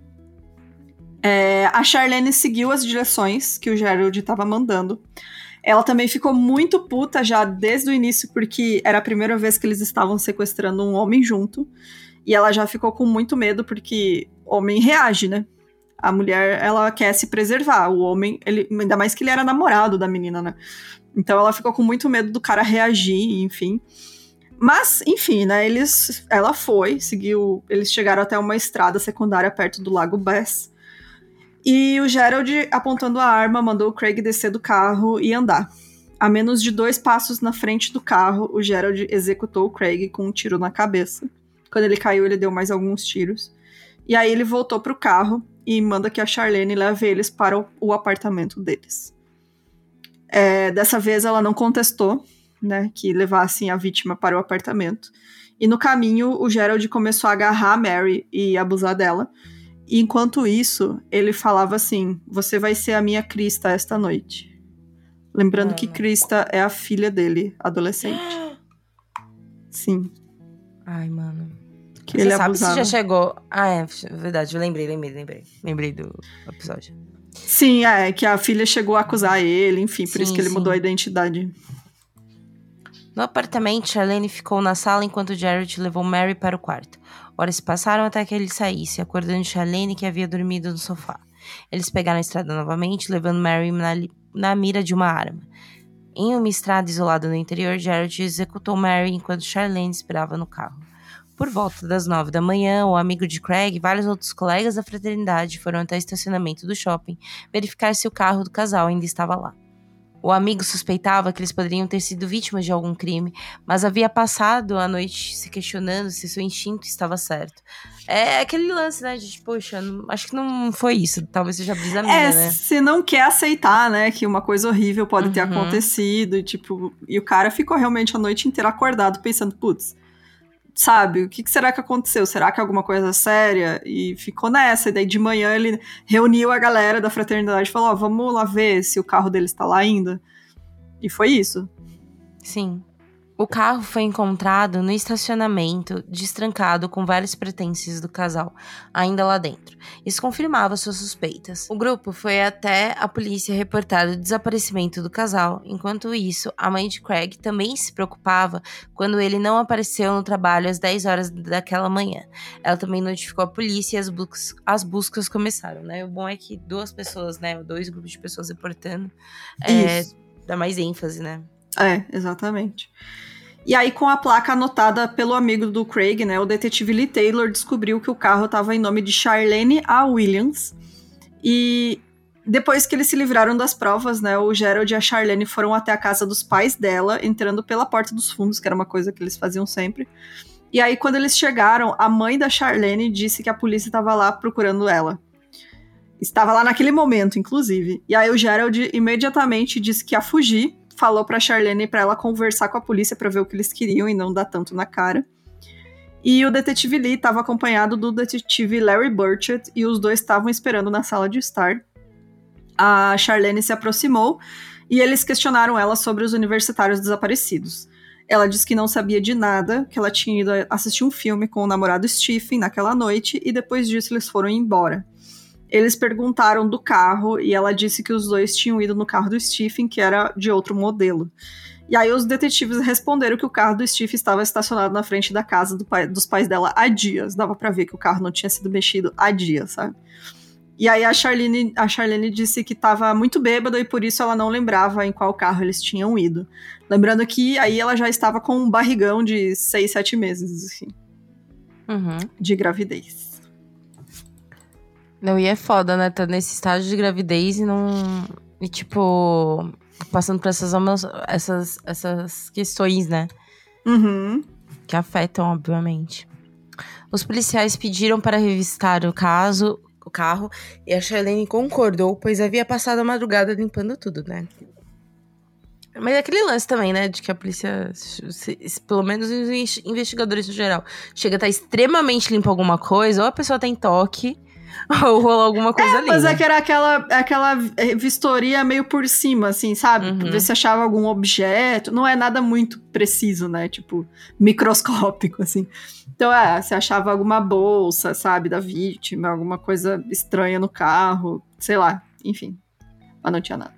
É, a Charlene seguiu as direções que o Gerald estava mandando. Ela também ficou muito puta já desde o início, porque era a primeira vez que eles estavam sequestrando um homem junto. E ela já ficou com muito medo porque homem reage, né? A mulher, ela quer se preservar. O homem, ele, ainda mais que ele era namorado da menina, né? Então ela ficou com muito medo do cara reagir, enfim. Mas, enfim, né? Eles, ela foi, seguiu. Eles chegaram até uma estrada secundária perto do Lago Bass. E o Gerald, apontando a arma, mandou o Craig descer do carro e andar. A menos de dois passos na frente do carro, o Gerald executou o Craig com um tiro na cabeça. Quando ele caiu, ele deu mais alguns tiros. E aí ele voltou pro carro e manda que a Charlene leve eles para o, o apartamento deles. É, dessa vez ela não contestou, né, que levassem a vítima para o apartamento. E no caminho, o Gerald começou a agarrar a Mary e abusar dela. E enquanto isso, ele falava assim: Você vai ser a minha Krista esta noite. Lembrando que Krista é a filha dele, adolescente. [gasps] Sim. Ai, mano. Que Você ele sabe abusava. se já chegou. Ah, é verdade, eu lembrei, lembrei, lembrei. Lembrei do episódio. Sim, é, que a filha chegou a acusar ele, enfim, por sim, isso que ele sim. mudou a identidade. No apartamento, Charlene ficou na sala enquanto Jared levou Mary para o quarto. Horas se passaram até que ele saísse, acordando Charlene que havia dormido no sofá. Eles pegaram a estrada novamente, levando Mary na, na mira de uma arma. Em uma estrada isolada no interior, Jared executou Mary enquanto Charlene esperava no carro. Por volta das nove da manhã, o amigo de Craig e vários outros colegas da fraternidade foram até o estacionamento do shopping verificar se o carro do casal ainda estava lá. O amigo suspeitava que eles poderiam ter sido vítimas de algum crime, mas havia passado a noite se questionando se seu instinto estava certo. É aquele lance, né, de poxa, não, acho que não foi isso, talvez seja brisa minha, é, né? você não quer aceitar, né, que uma coisa horrível pode uhum. ter acontecido, e, tipo, e o cara ficou realmente a noite inteira acordado pensando, putz, sabe, o que, que, será que aconteceu? Será que é alguma coisa séria? E ficou nessa. E daí de manhã ele reuniu a galera da fraternidade e falou: oh, vamos lá ver se o carro dele está lá ainda. E foi isso. Sim. O carro foi encontrado no estacionamento, destrancado com vários pertences do casal, ainda lá dentro. Isso confirmava suas suspeitas. O grupo foi até a polícia reportar o desaparecimento do casal. Enquanto isso, a mãe de Craig também se preocupava quando ele não apareceu no trabalho às 10 horas daquela manhã. Ela também notificou a polícia e as, bus as buscas começaram, né? O bom é que duas pessoas, né, dois grupos de pessoas reportando, é, dá mais ênfase, né? É, exatamente. E aí, com a placa anotada pelo amigo do Craig, né, o detetive Lee Taylor descobriu que o carro estava em nome de Charlene A. Williams. E depois que eles se livraram das provas, né, o Gerald e a Charlene foram até a casa dos pais dela, entrando pela porta dos fundos, que era uma coisa que eles faziam sempre. E aí, quando eles chegaram, a mãe da Charlene disse que a polícia estava lá procurando ela. Estava lá naquele momento, inclusive. E aí o Gerald imediatamente disse que ia fugir, falou pra Charlene para ela conversar com a polícia para ver o que eles queriam e não dar tanto na cara. E o detetive Lee estava acompanhado do detetive Larry Burchett e os dois estavam esperando na sala de estar. A Charlene se aproximou e eles questionaram ela sobre os universitários desaparecidos. Ela disse que não sabia de nada, que ela tinha ido assistir um filme com o namorado Stephen naquela noite e depois disso eles foram embora. Eles perguntaram do carro e ela disse que os dois tinham ido no carro do Stephen, que era de outro modelo. E aí os detetives responderam que o carro do Stephen estava estacionado na frente da casa do pai, dos pais dela há dias. Dava para ver que o carro não tinha sido mexido há dias, sabe? E aí a Charlene, a Charlene disse que estava muito bêbada e por isso ela não lembrava em qual carro eles tinham ido. Lembrando que aí ela já estava com um barrigão de 6, 7 meses, assim. Uhum. De gravidez. Não, e é foda, né? Tá nesse estágio de gravidez e não. E tipo. Passando por essas, essas, essas questões, né? Uhum. Que afetam, obviamente. Os policiais pediram para revistar o caso, o carro, e a Charlene concordou, pois havia passado a madrugada limpando tudo, né? Mas é aquele lance também, né? De que a polícia, se, se, pelo menos os investigadores no geral, chega a estar extremamente limpo alguma coisa, ou a pessoa tem toque, [laughs] ou rolou alguma coisa é, ali. Mas né? é que era aquela, aquela vistoria meio por cima, assim, sabe? Uhum. Ver se achava algum objeto. Não é nada muito preciso, né? Tipo, microscópico, assim. Então, é, se achava alguma bolsa, sabe, da vítima, alguma coisa estranha no carro, sei lá, enfim. Mas não tinha nada.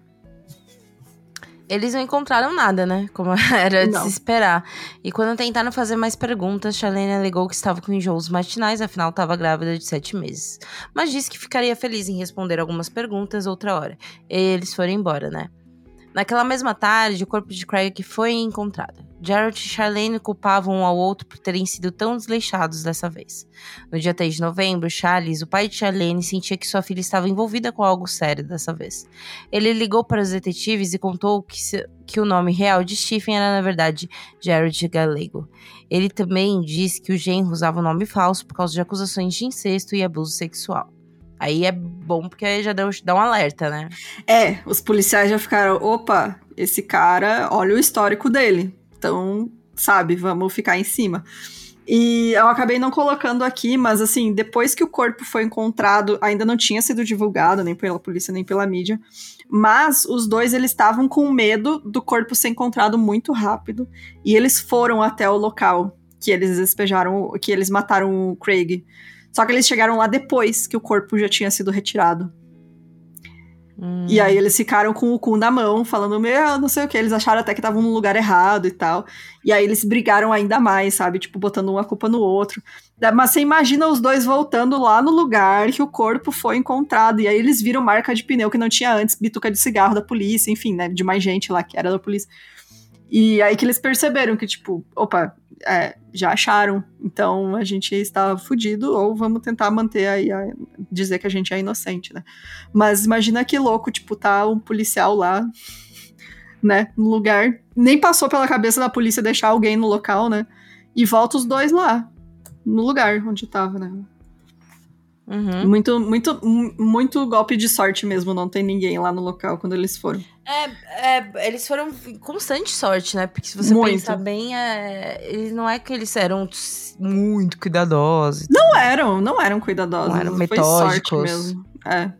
Eles não encontraram nada, né? Como [laughs] era de Não. se esperar. E quando tentaram fazer mais perguntas, Charlene alegou que estava com enjoos matinais, afinal estava grávida de sete meses. Mas disse que ficaria feliz em responder algumas perguntas outra hora. E eles foram embora, né? Naquela mesma tarde, o corpo de Craig foi encontrado. Jarrett e Charlene culpavam um ao outro por terem sido tão desleixados dessa vez. No dia 3 de novembro, Charles, o pai de Charlene, sentia que sua filha estava envolvida com algo sério dessa vez. Ele ligou para os detetives e contou que, se- que o nome real de Stephen era, na verdade, Jared Gallego. Ele também disse que o genro usava um nome falso por causa de acusações de incesto e abuso sexual. Aí é bom porque já deu, dá um alerta, né? É, os policiais já ficaram, opa, esse cara, olha o histórico dele. Então, sabe, vamos ficar em cima. E eu acabei não colocando aqui, mas assim, depois que o corpo foi encontrado, ainda não tinha sido divulgado, nem pela polícia, nem pela mídia. Mas os dois, eles estavam com medo do corpo ser encontrado muito rápido. E eles foram até o local que eles despejaram, que eles mataram o Craig. Só que eles chegaram lá depois que o corpo já tinha sido retirado. Hum. E aí eles ficaram com o cu na mão, falando, meu, não sei o que. Eles acharam até que estavam no lugar errado e tal. E aí eles brigaram ainda mais, sabe? Tipo, botando uma culpa no outro. Mas você imagina os dois voltando lá no lugar que o corpo foi encontrado. E aí eles viram marca de pneu que não tinha antes, bituca de cigarro da polícia, enfim, né? De mais gente lá que era da polícia. E aí que eles perceberam que, tipo, opa, é, já acharam. Então a gente está fudido, ou vamos tentar manter aí, a- dizer que a gente é inocente, né? Mas imagina que louco, tipo, tá um policial lá, né, no lugar. Nem passou pela cabeça da polícia deixar alguém no local, né? E volta os dois lá, no lugar onde tava, né? Uhum. Muito, muito, mu- muito golpe de sorte mesmo, não tem ninguém lá no local quando eles foram. É, é, eles foram constante sorte, né? Porque se você Muito. pensar bem, é, eles não é que eles eram muito cuidadosos. Não eram, não eram cuidadosos. Não eram Foi sorte metódicos. mesmo. É.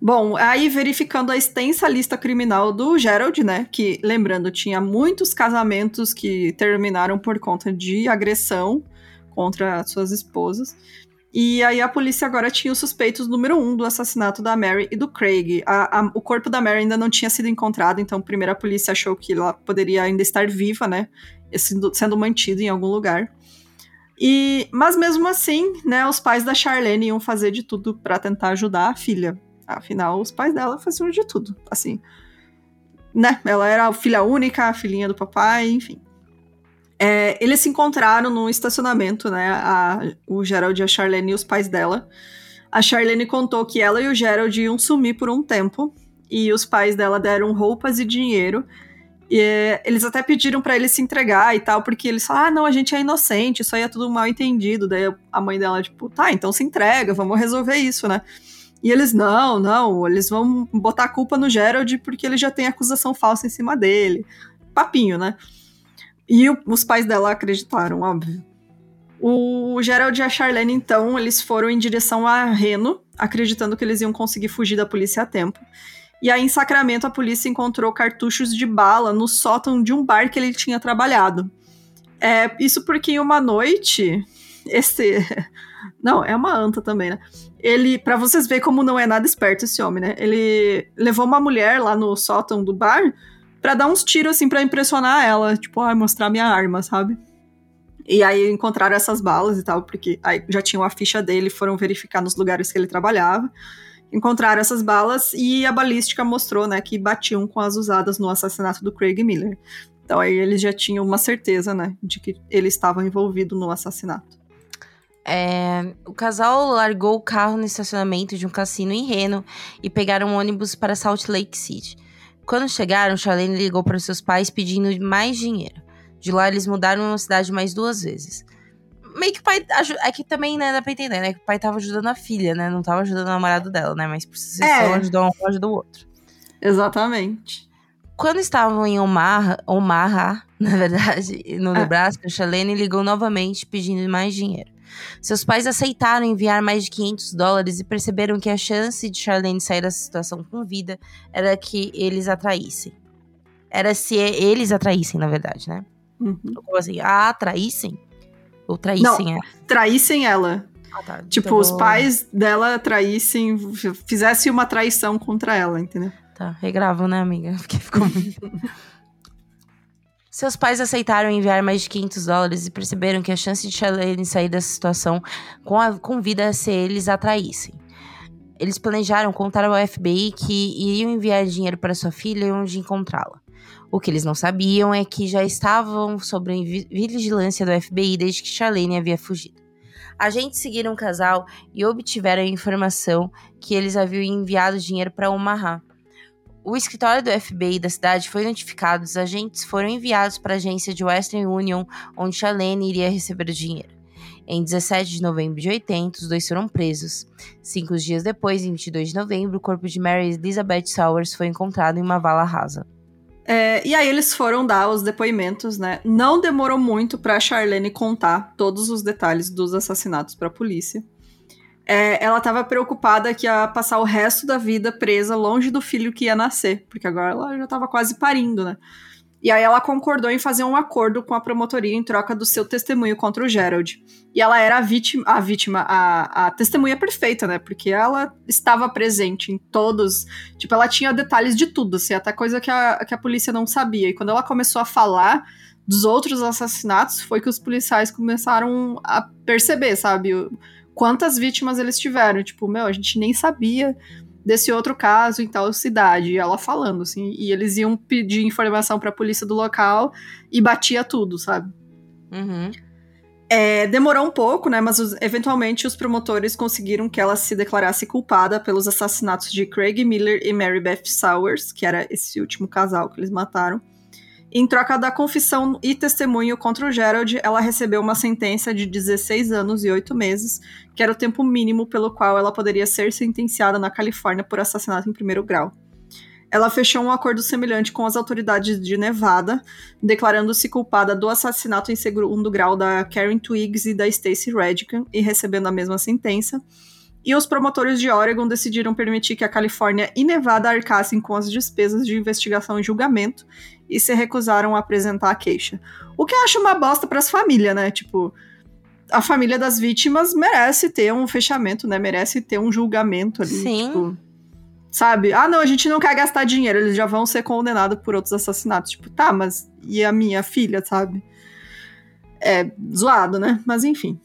Bom, aí verificando a extensa lista criminal do Gerald, né? Que, lembrando, tinha muitos casamentos que terminaram por conta de agressão contra suas esposas. E aí a polícia agora tinha os suspeitos número um do assassinato da Mary e do Craig. A- a- o corpo da Mary ainda não tinha sido encontrado, então primeiro a polícia achou que ela poderia ainda estar viva, né? Sendo, sendo mantida em algum lugar. E, mas mesmo assim, né, os pais da Charlene iam fazer de tudo pra tentar ajudar a filha. Afinal, os pais dela faziam de tudo, assim. né, ela era a filha única, a filhinha do papai, enfim. É, eles se encontraram no estacionamento, né, a, o Gerald e a Charlene e os pais dela. A Charlene contou que ela e o Gerald iam sumir por um tempo, e os pais dela deram roupas e dinheiro, e é, eles até pediram para ele se entregar e tal, porque eles falaram: ah, não, a gente é inocente, isso aí é tudo mal entendido. Daí a mãe dela, tipo, tá, então se entrega, vamos resolver isso, né? E eles, não, não, eles vão botar a culpa no Gerald porque ele já tem acusação falsa em cima dele. Papinho, né? E o, os pais dela acreditaram, óbvio. O Gerald e a Charlene, então, eles foram em direção a Reno, acreditando que eles iam conseguir fugir da polícia a tempo. E aí, em Sacramento, a polícia encontrou cartuchos de bala no sótão de um bar que ele tinha trabalhado. É, isso porque em uma noite, [laughs] esse. [laughs] Não, é uma anta também, né? ele, para vocês verem como não é nada esperto esse homem, né? Ele levou uma mulher lá no sótão do bar para dar uns tiros assim para impressionar ela, tipo, ah, mostrar minha arma, sabe? E aí encontraram essas balas e tal, porque aí já tinham a ficha dele, foram verificar nos lugares que ele trabalhava. Encontraram essas balas e a balística mostrou, né, que batiam com as usadas no assassinato do Craig Miller. Então aí eles já tinham uma certeza, né, de que ele estava envolvido no assassinato. É, o casal largou o carro no estacionamento de um cassino em Reno e pegaram um ônibus para Salt Lake City. Quando chegaram, Charlene ligou para seus pais pedindo mais dinheiro. De lá, eles mudaram a cidade mais duas vezes. Meio que o pai. É que também, né, dá pra entender, né? Que o pai tava ajudando a filha, né? Não tava ajudando o namorado dela, né? Mas por si é. só ajudou um, ajudou o outro. Exatamente. Quando estavam em Omaha, Omaha [laughs] na verdade, no é. Nebraska, Charlene ligou novamente pedindo mais dinheiro. Seus pais aceitaram enviar mais de 500 dólares e perceberam que a chance de Charlene sair dessa situação com vida era que eles atraíssem. Era se eles atraíssem, na verdade, né? Uhum. Como assim? Ah, atraíssem? Ou traíssem Não, ela? traíssem ela. Ah, tá. Tipo, então os pais dela traíssem, fizessem uma traição contra ela, entendeu? Tá, regravam, né, amiga? [laughs] Porque ficou [laughs] Seus pais aceitaram enviar mais de 500 dólares e perceberam que a chance de Charlene sair dessa situação com, a, com vida é se eles atraíssem. Eles planejaram contar ao FBI que iriam enviar dinheiro para sua filha e onde encontrá-la. O que eles não sabiam é que já estavam sob vigilância do FBI desde que Charlene havia fugido. Agentes seguiram o casal e obtiveram a informação que eles haviam enviado dinheiro para Omaha o escritório do FBI da cidade foi notificado, os agentes foram enviados para a agência de Western Union, onde Charlene iria receber o dinheiro. Em 17 de novembro de 80, os dois foram presos. Cinco dias depois, em 22 de novembro, o corpo de Mary Elizabeth Sowers foi encontrado em uma vala rasa. É, e aí eles foram dar os depoimentos, né? Não demorou muito para Charlene contar todos os detalhes dos assassinatos para a polícia é, ela estava preocupada que ia passar o resto da vida presa longe do filho que ia nascer, porque agora ela já estava quase parindo, né? E aí ela concordou em fazer um acordo com a promotoria em troca do seu testemunho contra o Gerald. E ela era a vítima, a vítima, a, a testemunha perfeita, né? Porque ela estava presente em todos. Tipo, ela tinha detalhes de tudo, assim, até coisa que a, que a polícia não sabia. E quando ela começou a falar dos outros assassinatos, foi que os policiais começaram a perceber, sabe? Quantas vítimas eles tiveram. Tipo, meu, a gente nem sabia desse outro caso em tal cidade. E ela falando, assim, e eles iam pedir informação para a polícia do local e batia tudo, sabe? Uhum. É, demorou um pouco, né? Mas os, eventualmente os promotores conseguiram que ela se declarasse culpada pelos assassinatos de Craig Miller e Mary Beth Sowers, que era esse último casal que eles mataram. Em troca da confissão e testemunho contra o Gerald, ela recebeu uma sentença de 16 anos e 8 meses, que era o tempo mínimo pelo qual ela poderia ser sentenciada na Califórnia por assassinato em primeiro grau. Ela fechou um acordo semelhante com as autoridades de Nevada, declarando-se culpada do assassinato em segundo grau da Karen Twiggs e da Stacey Redican e recebendo a mesma sentença. E os promotores de Oregon decidiram permitir que a Califórnia e Nevada arcassem com as despesas de investigação e julgamento, e se recusaram a apresentar a queixa. O que eu acho uma bosta para as famílias, né? Tipo, a família das vítimas merece ter um fechamento, né? Merece ter um julgamento ali. Sim. Tipo, sabe? Ah, não, a gente não quer gastar dinheiro, eles já vão ser condenados por outros assassinatos. Tipo, tá, mas e a minha filha, sabe? É zoado, né? Mas enfim.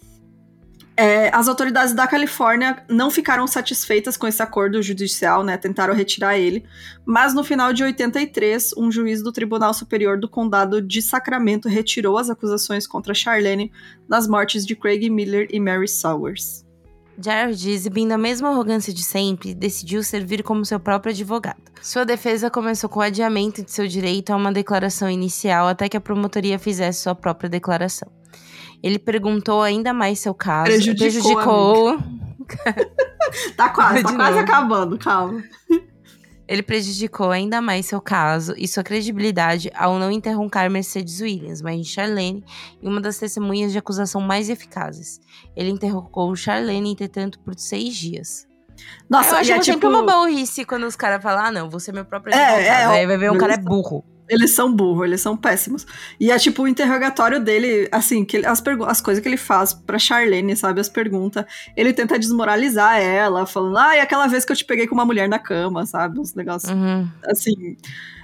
É, as autoridades da Califórnia não ficaram satisfeitas com esse acordo judicial, né? Tentaram retirar ele. Mas no final de 83, um juiz do Tribunal Superior do Condado de Sacramento retirou as acusações contra Charlene nas mortes de Craig Miller e Mary Sowers. Jared, exibindo a mesma arrogância de sempre, decidiu servir como seu próprio advogado. Sua defesa começou com o adiamento de seu direito a uma declaração inicial até que a promotoria fizesse sua própria declaração. Ele perguntou ainda mais seu caso. Prejudicou. prejudicou... [laughs] tá quase, tá quase acabando, calma. Ele prejudicou ainda mais seu caso e sua credibilidade ao não interromper Mercedes Williams, de Charlene, e uma das testemunhas de acusação mais eficazes. Ele interrogou Charlene, entretanto, por seis dias. Nossa, eu acho é, tipo... sempre uma burrice quando os caras falam, ah, não, você é meu próprio advogado. É, é, Aí vai ver um cara é burro. Eles são burros, eles são péssimos. E é tipo o interrogatório dele, assim, que ele, as, as coisas que ele faz pra Charlene, sabe? As perguntas. Ele tenta desmoralizar ela, falando, ah, e aquela vez que eu te peguei com uma mulher na cama, sabe? Uns negócios uhum. assim.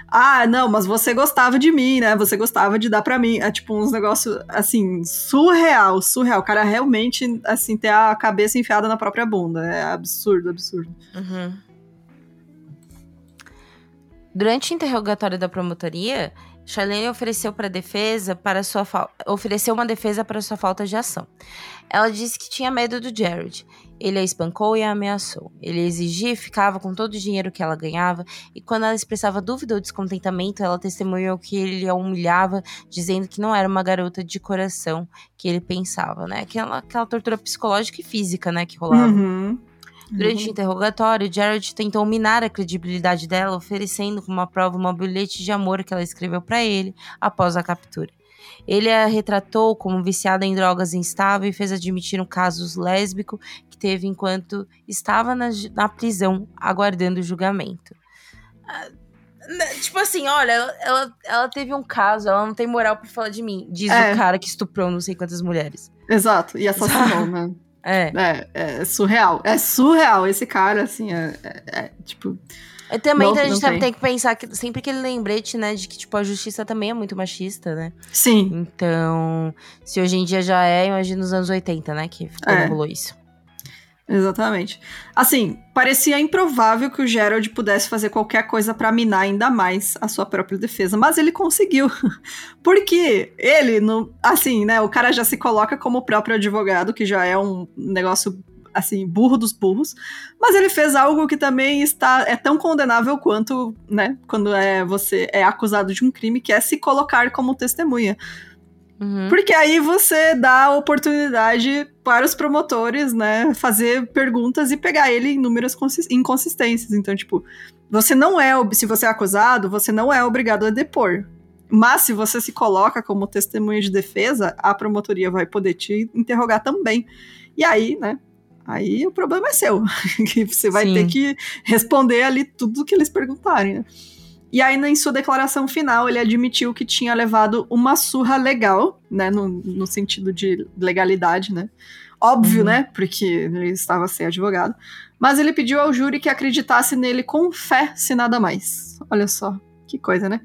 Ah, não, mas você gostava de mim, né? Você gostava de dar para mim. É tipo uns negócios, assim, surreal, surreal. O cara realmente, assim, ter a cabeça enfiada na própria bunda. É absurdo, absurdo. Uhum. Durante o interrogatório da promotoria, Charlene ofereceu para defesa para sua ofereceu uma defesa para sua falta de ação. Ela disse que tinha medo do Jared. Ele a espancou e a ameaçou. Ele exigia e ficava com todo o dinheiro que ela ganhava, e quando ela expressava dúvida ou descontentamento, ela testemunhou que ele a humilhava, dizendo que não era uma garota de coração que ele pensava, né? Aquela, aquela tortura psicológica e física, né, que rolava. Uhum. Durante uhum. o interrogatório, Jared tentou minar a credibilidade dela, oferecendo como prova uma bilhete de amor que ela escreveu para ele após a captura. Ele a retratou como viciada em drogas instável e fez admitir um caso lésbico que teve enquanto estava na, na prisão, aguardando o julgamento. Ah, né, tipo assim, olha, ela, ela, ela, teve um caso, ela não tem moral para falar de mim, diz é. o cara que estuprou não sei quantas mulheres. Exato, e assassinou, [laughs] né? É. é. É, surreal. É surreal. Esse cara, assim, é, é, é tipo. E também não, a gente tem. tem. que pensar que sempre aquele lembrete, né, de que, tipo, a justiça também é muito machista, né? Sim. Então, se hoje em dia já é, imagina nos anos 80, né, que é. rolou isso. Exatamente. Assim, parecia improvável que o Gerald pudesse fazer qualquer coisa para minar ainda mais a sua própria defesa, mas ele conseguiu. [laughs] Porque ele, no, assim, né, o cara já se coloca como o próprio advogado, que já é um negócio assim, burro dos burros, mas ele fez algo que também está é tão condenável quanto, né, quando é você é acusado de um crime, que é se colocar como testemunha. Uhum. Porque aí você dá a oportunidade para os promotores, né, fazer perguntas e pegar ele em inúmeras inconsistências. Então, tipo, você não é, se você é acusado, você não é obrigado a depor. Mas se você se coloca como testemunha de defesa, a promotoria vai poder te interrogar também. E aí, né, aí o problema é seu. [laughs] que você vai Sim. ter que responder ali tudo que eles perguntarem, né? E aí, em sua declaração final, ele admitiu que tinha levado uma surra legal, né? No, no sentido de legalidade, né? Óbvio, uhum. né? Porque ele estava sem advogado. Mas ele pediu ao júri que acreditasse nele com fé, se nada mais. Olha só, que coisa, né?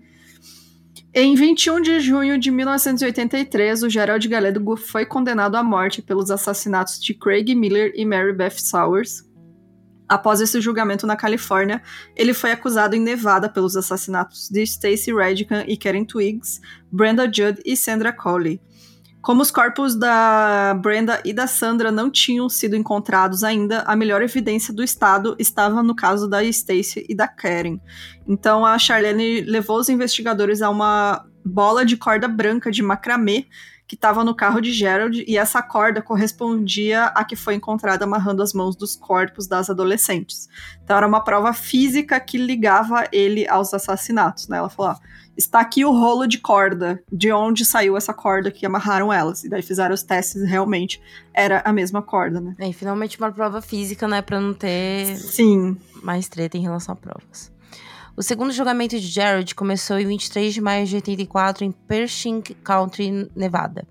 Em 21 de junho de 1983, o Gerald Galedo foi condenado à morte pelos assassinatos de Craig Miller e Mary Beth Sowers, Após esse julgamento na Califórnia, ele foi acusado em Nevada pelos assassinatos de Stacey Redican e Karen Twiggs, Brenda Judd e Sandra Coley. Como os corpos da Brenda e da Sandra não tinham sido encontrados ainda, a melhor evidência do estado estava no caso da Stacey e da Karen. Então a Charlene levou os investigadores a uma bola de corda branca de macramê que estava no carro de Gerald e essa corda correspondia à que foi encontrada amarrando as mãos dos corpos das adolescentes. Então era uma prova física que ligava ele aos assassinatos, né? Ela falou: ó, está aqui o rolo de corda, de onde saiu essa corda que amarraram elas. E daí fizeram os testes e realmente era a mesma corda, né? É, e finalmente uma prova física, né, para não ter Sim. mais treta em relação a provas. O segundo julgamento de Jared começou em 23 de maio de 84 em Pershing County, Nevada.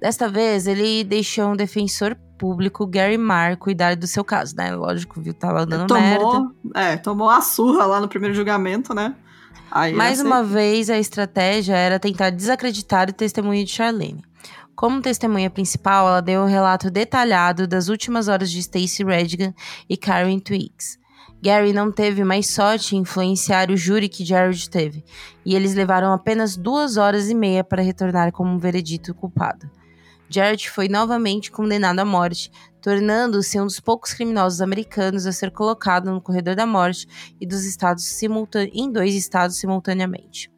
Desta vez, ele deixou um defensor público, Gary Marr, cuidar do seu caso, né? Lógico, viu, tava dando tomou, merda. É, tomou a surra lá no primeiro julgamento, né? Aí Mais uma vez, a estratégia era tentar desacreditar o testemunho de Charlene. Como testemunha principal, ela deu um relato detalhado das últimas horas de Stacey Redigan e Karen Twiggs. Gary não teve mais sorte em influenciar o júri que Jared teve, e eles levaram apenas duas horas e meia para retornar como um veredito culpado. Jared foi novamente condenado à morte, tornando-se um dos poucos criminosos americanos a ser colocado no corredor da morte e dos estados em dois estados simultaneamente.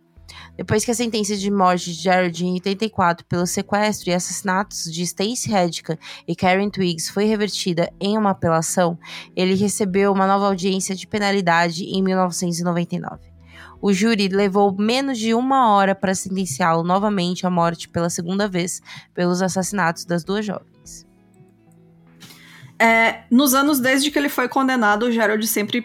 Depois que a sentença de morte de Jared em 84 pelo sequestro e assassinatos de Stacey Redican e Karen Twiggs foi revertida em uma apelação, ele recebeu uma nova audiência de penalidade em 1999. O júri levou menos de uma hora para sentenciá-lo novamente à morte pela segunda vez pelos assassinatos das duas jovens. É, nos anos desde que ele foi condenado, Gerald sempre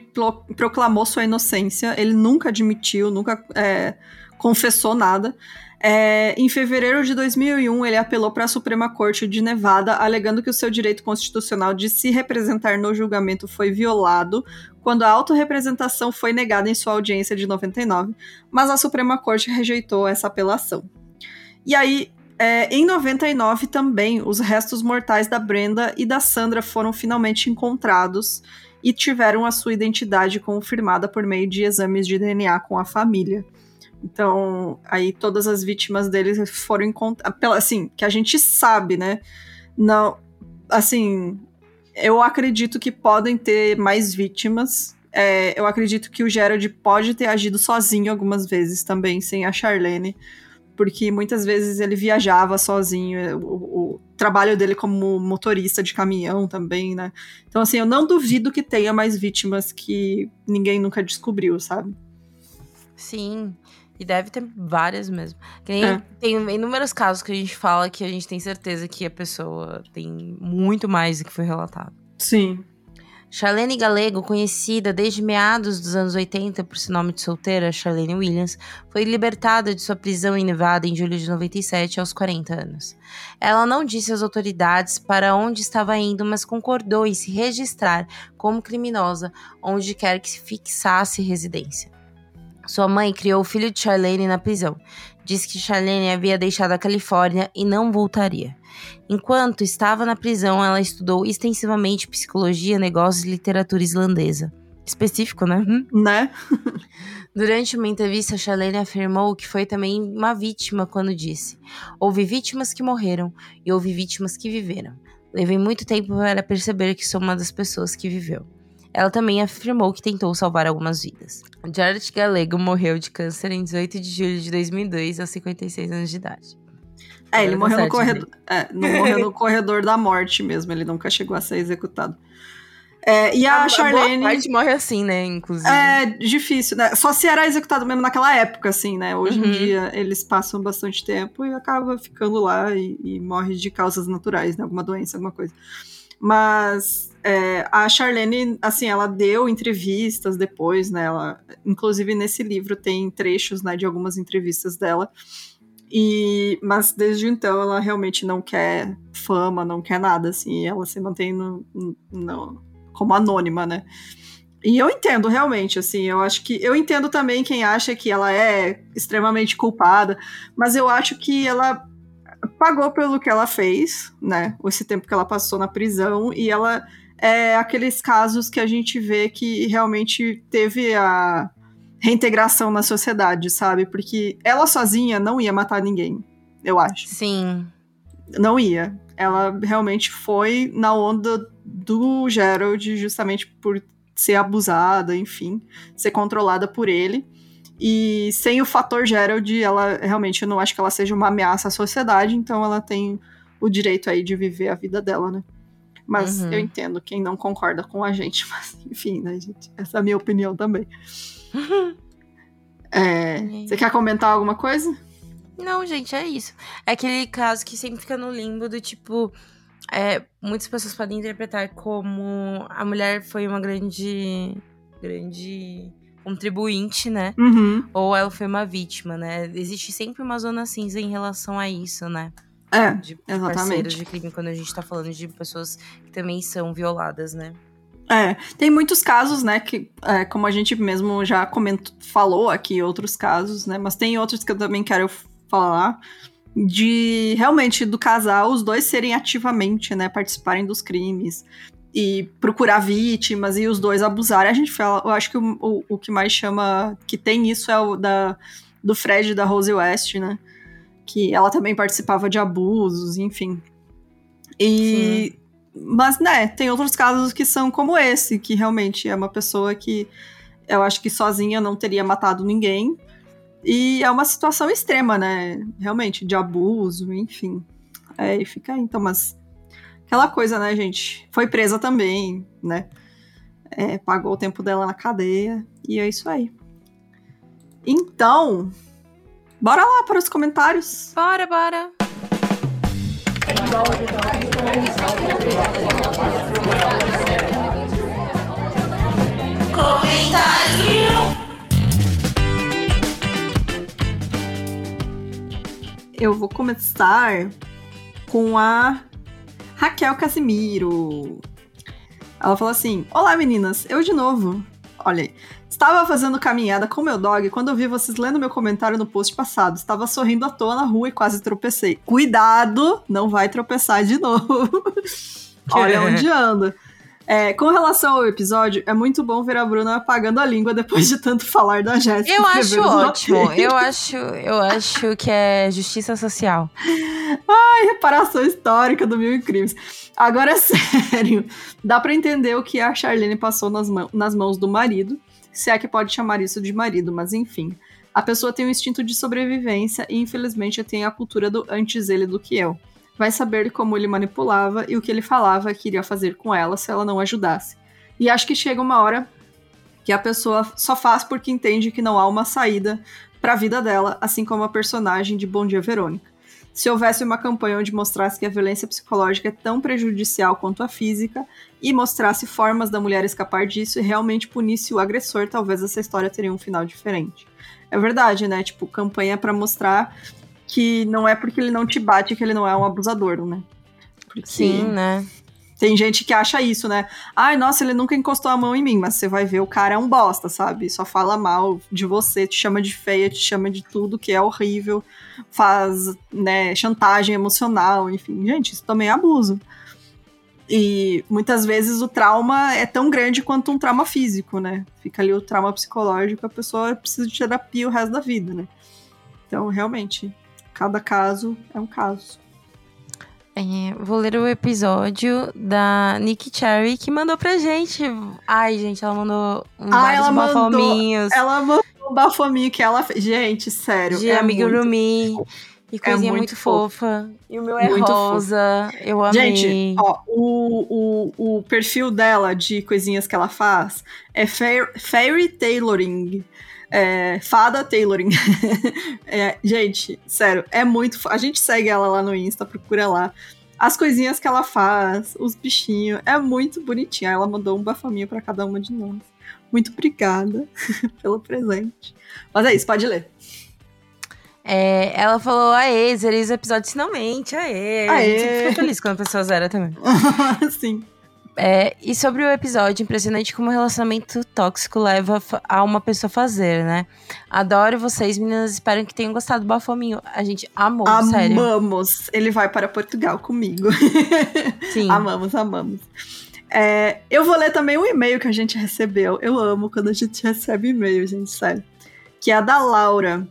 proclamou sua inocência. Ele nunca admitiu, nunca é, confessou nada. É, em fevereiro de 2001, ele apelou para a Suprema Corte de Nevada, alegando que o seu direito constitucional de se representar no julgamento foi violado quando a autorrepresentação foi negada em sua audiência de 99, mas a Suprema Corte rejeitou essa apelação. E aí, é, em 99 também, os restos mortais da Brenda e da Sandra foram finalmente encontrados e tiveram a sua identidade confirmada por meio de exames de DNA com a família. Então, aí todas as vítimas deles foram encontradas, assim, que a gente sabe, né? Não, assim, eu acredito que podem ter mais vítimas. É, eu acredito que o Gerald pode ter agido sozinho algumas vezes também, sem a Charlene, porque muitas vezes ele viajava sozinho, é, o, o, trabalho dele como motorista de caminhão também, né? Então, assim, eu não duvido que tenha mais vítimas que ninguém nunca descobriu, sabe? Sim. E deve ter várias mesmo. É. Tem inúmeros casos que a gente fala que a gente tem certeza que a pessoa tem muito mais do que foi relatado. Sim. Charlene Galego, conhecida desde meados dos anos 80 por seu nome de solteira, Charlene Williams, foi libertada de sua prisão em Nevada em julho de 97, aos 40 anos. Ela não disse às autoridades para onde estava indo, mas concordou em se registrar como criminosa onde quer que se fixasse residência. Sua mãe criou o filho de Charlene na prisão. Disse que Charlene havia deixado a Califórnia e não voltaria. Enquanto estava na prisão, ela estudou extensivamente psicologia, negócios e literatura islandesa. Específico, né? Hum? Né? [laughs] Durante uma entrevista, Charlene afirmou que foi também uma vítima quando disse: Houve vítimas que morreram e houve vítimas que viveram. Levei muito tempo para perceber que sou uma das pessoas que viveu. Ela também afirmou que tentou salvar algumas vidas. Jared Galego morreu de câncer em 18 de julho de 2002, aos 56 anos de idade. É, ele morreu no, corredor, é, não morreu no [laughs] corredor da morte mesmo, ele nunca chegou a ser executado. É, e a, a Charlene. Parte morre assim, né? Inclusive. É difícil, né? Só se era executado mesmo naquela época, assim, né? Hoje uhum. em dia eles passam bastante tempo e acaba ficando lá e, e morre de causas naturais, né? Alguma doença, alguma coisa. Mas é, a Charlene, assim, ela deu entrevistas depois, né? Ela, inclusive nesse livro tem trechos, né, de algumas entrevistas dela. E, mas desde então ela realmente não quer fama, não quer nada, assim. Ela se mantém no, no, como anônima, né? E eu entendo realmente, assim, eu acho que eu entendo também quem acha que ela é extremamente culpada, mas eu acho que ela pagou pelo que ela fez, né? Esse tempo que ela passou na prisão e ela é aqueles casos que a gente vê que realmente teve a reintegração na sociedade, sabe? Porque ela sozinha não ia matar ninguém, eu acho. Sim. Não ia. Ela realmente foi na onda do Gerald, justamente por ser abusada, enfim, ser controlada por ele. E sem o fator Gerald, ela realmente eu não acho que ela seja uma ameaça à sociedade, então ela tem o direito aí de viver a vida dela, né? Mas uhum. eu entendo quem não concorda com a gente. [laughs] Mas, enfim, né, gente? Essa é a minha opinião também. [laughs] É, você quer comentar alguma coisa? Não, gente, é isso. É aquele caso que sempre fica no limbo do tipo. É, muitas pessoas podem interpretar como a mulher foi uma grande. grande contribuinte, né? Uhum. Ou ela foi uma vítima, né? Existe sempre uma zona cinza em relação a isso, né? É, de parceiros de crime, quando a gente tá falando de pessoas que também são violadas, né? É, tem muitos casos, né, que, é, como a gente mesmo já comentou, falou aqui, outros casos, né, mas tem outros que eu também quero falar, de realmente do casal, os dois serem ativamente, né, participarem dos crimes e procurar vítimas e os dois abusarem. A gente fala, eu acho que o, o, o que mais chama que tem isso é o da do Fred e da Rose West, né? Que ela também participava de abusos, enfim. E Sim. mas né, tem outros casos que são como esse, que realmente é uma pessoa que eu acho que sozinha não teria matado ninguém. E é uma situação extrema, né? Realmente, de abuso, enfim. É, e fica aí, então, mas aquela coisa, né, gente? Foi presa também, né? É, pagou o tempo dela na cadeia. E é isso aí. Então, bora lá para os comentários. Bora, bora. Comentário. Eu vou começar com a Raquel Casimiro. Ela falou assim: Olá meninas, eu de novo. Olha aí. Estava fazendo caminhada com meu dog quando eu vi vocês lendo meu comentário no post passado. Estava sorrindo à toa na rua e quase tropecei. Cuidado, não vai tropeçar de novo. [laughs] Olha onde anda. É, com relação ao episódio, é muito bom ver a Bruna apagando a língua depois de tanto falar da Jéssica. Eu acho ótimo. Eu acho, eu acho que é justiça social. Ai, reparação histórica do Mil e Crimes. Agora é [laughs] sério. Dá para entender o que a Charlene passou nas, mão, nas mãos do marido se é que pode chamar isso de marido, mas enfim. A pessoa tem um instinto de sobrevivência e infelizmente tem a cultura do antes ele do que eu. Vai saber como ele manipulava e o que ele falava que iria fazer com ela se ela não ajudasse. E acho que chega uma hora que a pessoa só faz porque entende que não há uma saída para a vida dela, assim como a personagem de Bom Dia Verônica. Se houvesse uma campanha onde mostrasse que a violência psicológica é tão prejudicial quanto a física e mostrasse formas da mulher escapar disso e realmente punisse o agressor, talvez essa história teria um final diferente. É verdade, né? Tipo, campanha para mostrar que não é porque ele não te bate que ele não é um abusador, né? Porque... Sim, né? Tem gente que acha isso, né? Ai, nossa, ele nunca encostou a mão em mim, mas você vai ver, o cara é um bosta, sabe? Só fala mal de você, te chama de feia, te chama de tudo que é horrível, faz, né, chantagem emocional, enfim. Gente, isso também é abuso. E muitas vezes o trauma é tão grande quanto um trauma físico, né? Fica ali o trauma psicológico, a pessoa precisa de terapia o resto da vida, né? Então, realmente, cada caso é um caso. É, vou ler o episódio da Nick Cherry que mandou pra gente. Ai, gente, ela mandou um ah, ela bafominhos. Mandou, ela mandou um bafominho que ela fez. Gente, sério. De é amigurumi. E coisinha é muito, muito fofa. E o meu é muito rosa. Fofo. Eu amei. Gente, ó, o, o, o perfil dela de coisinhas que ela faz é Fairy Tailoring é, Fada Tailoring. [laughs] é, gente, sério, é muito. A gente segue ela lá no Insta, procura lá. As coisinhas que ela faz, os bichinhos, é muito bonitinha. Ela mandou um bafaminho para cada uma de nós. Muito obrigada [laughs] pelo presente. Mas é isso, pode ler. É, ela falou, aê, zerei os episódios finalmente, aê. aê. A gente fica feliz quando a pessoa zera também. [laughs] Sim. É, e sobre o episódio, impressionante como o relacionamento tóxico leva a uma pessoa fazer, né? Adoro vocês, meninas. Espero que tenham gostado do Bafominho. A gente amou, amamos. sério. Amamos. Ele vai para Portugal comigo. [laughs] Sim. amamos, amamos. É, eu vou ler também um e-mail que a gente recebeu. Eu amo quando a gente [laughs] recebe e-mail, gente, sério. Que é a da Laura.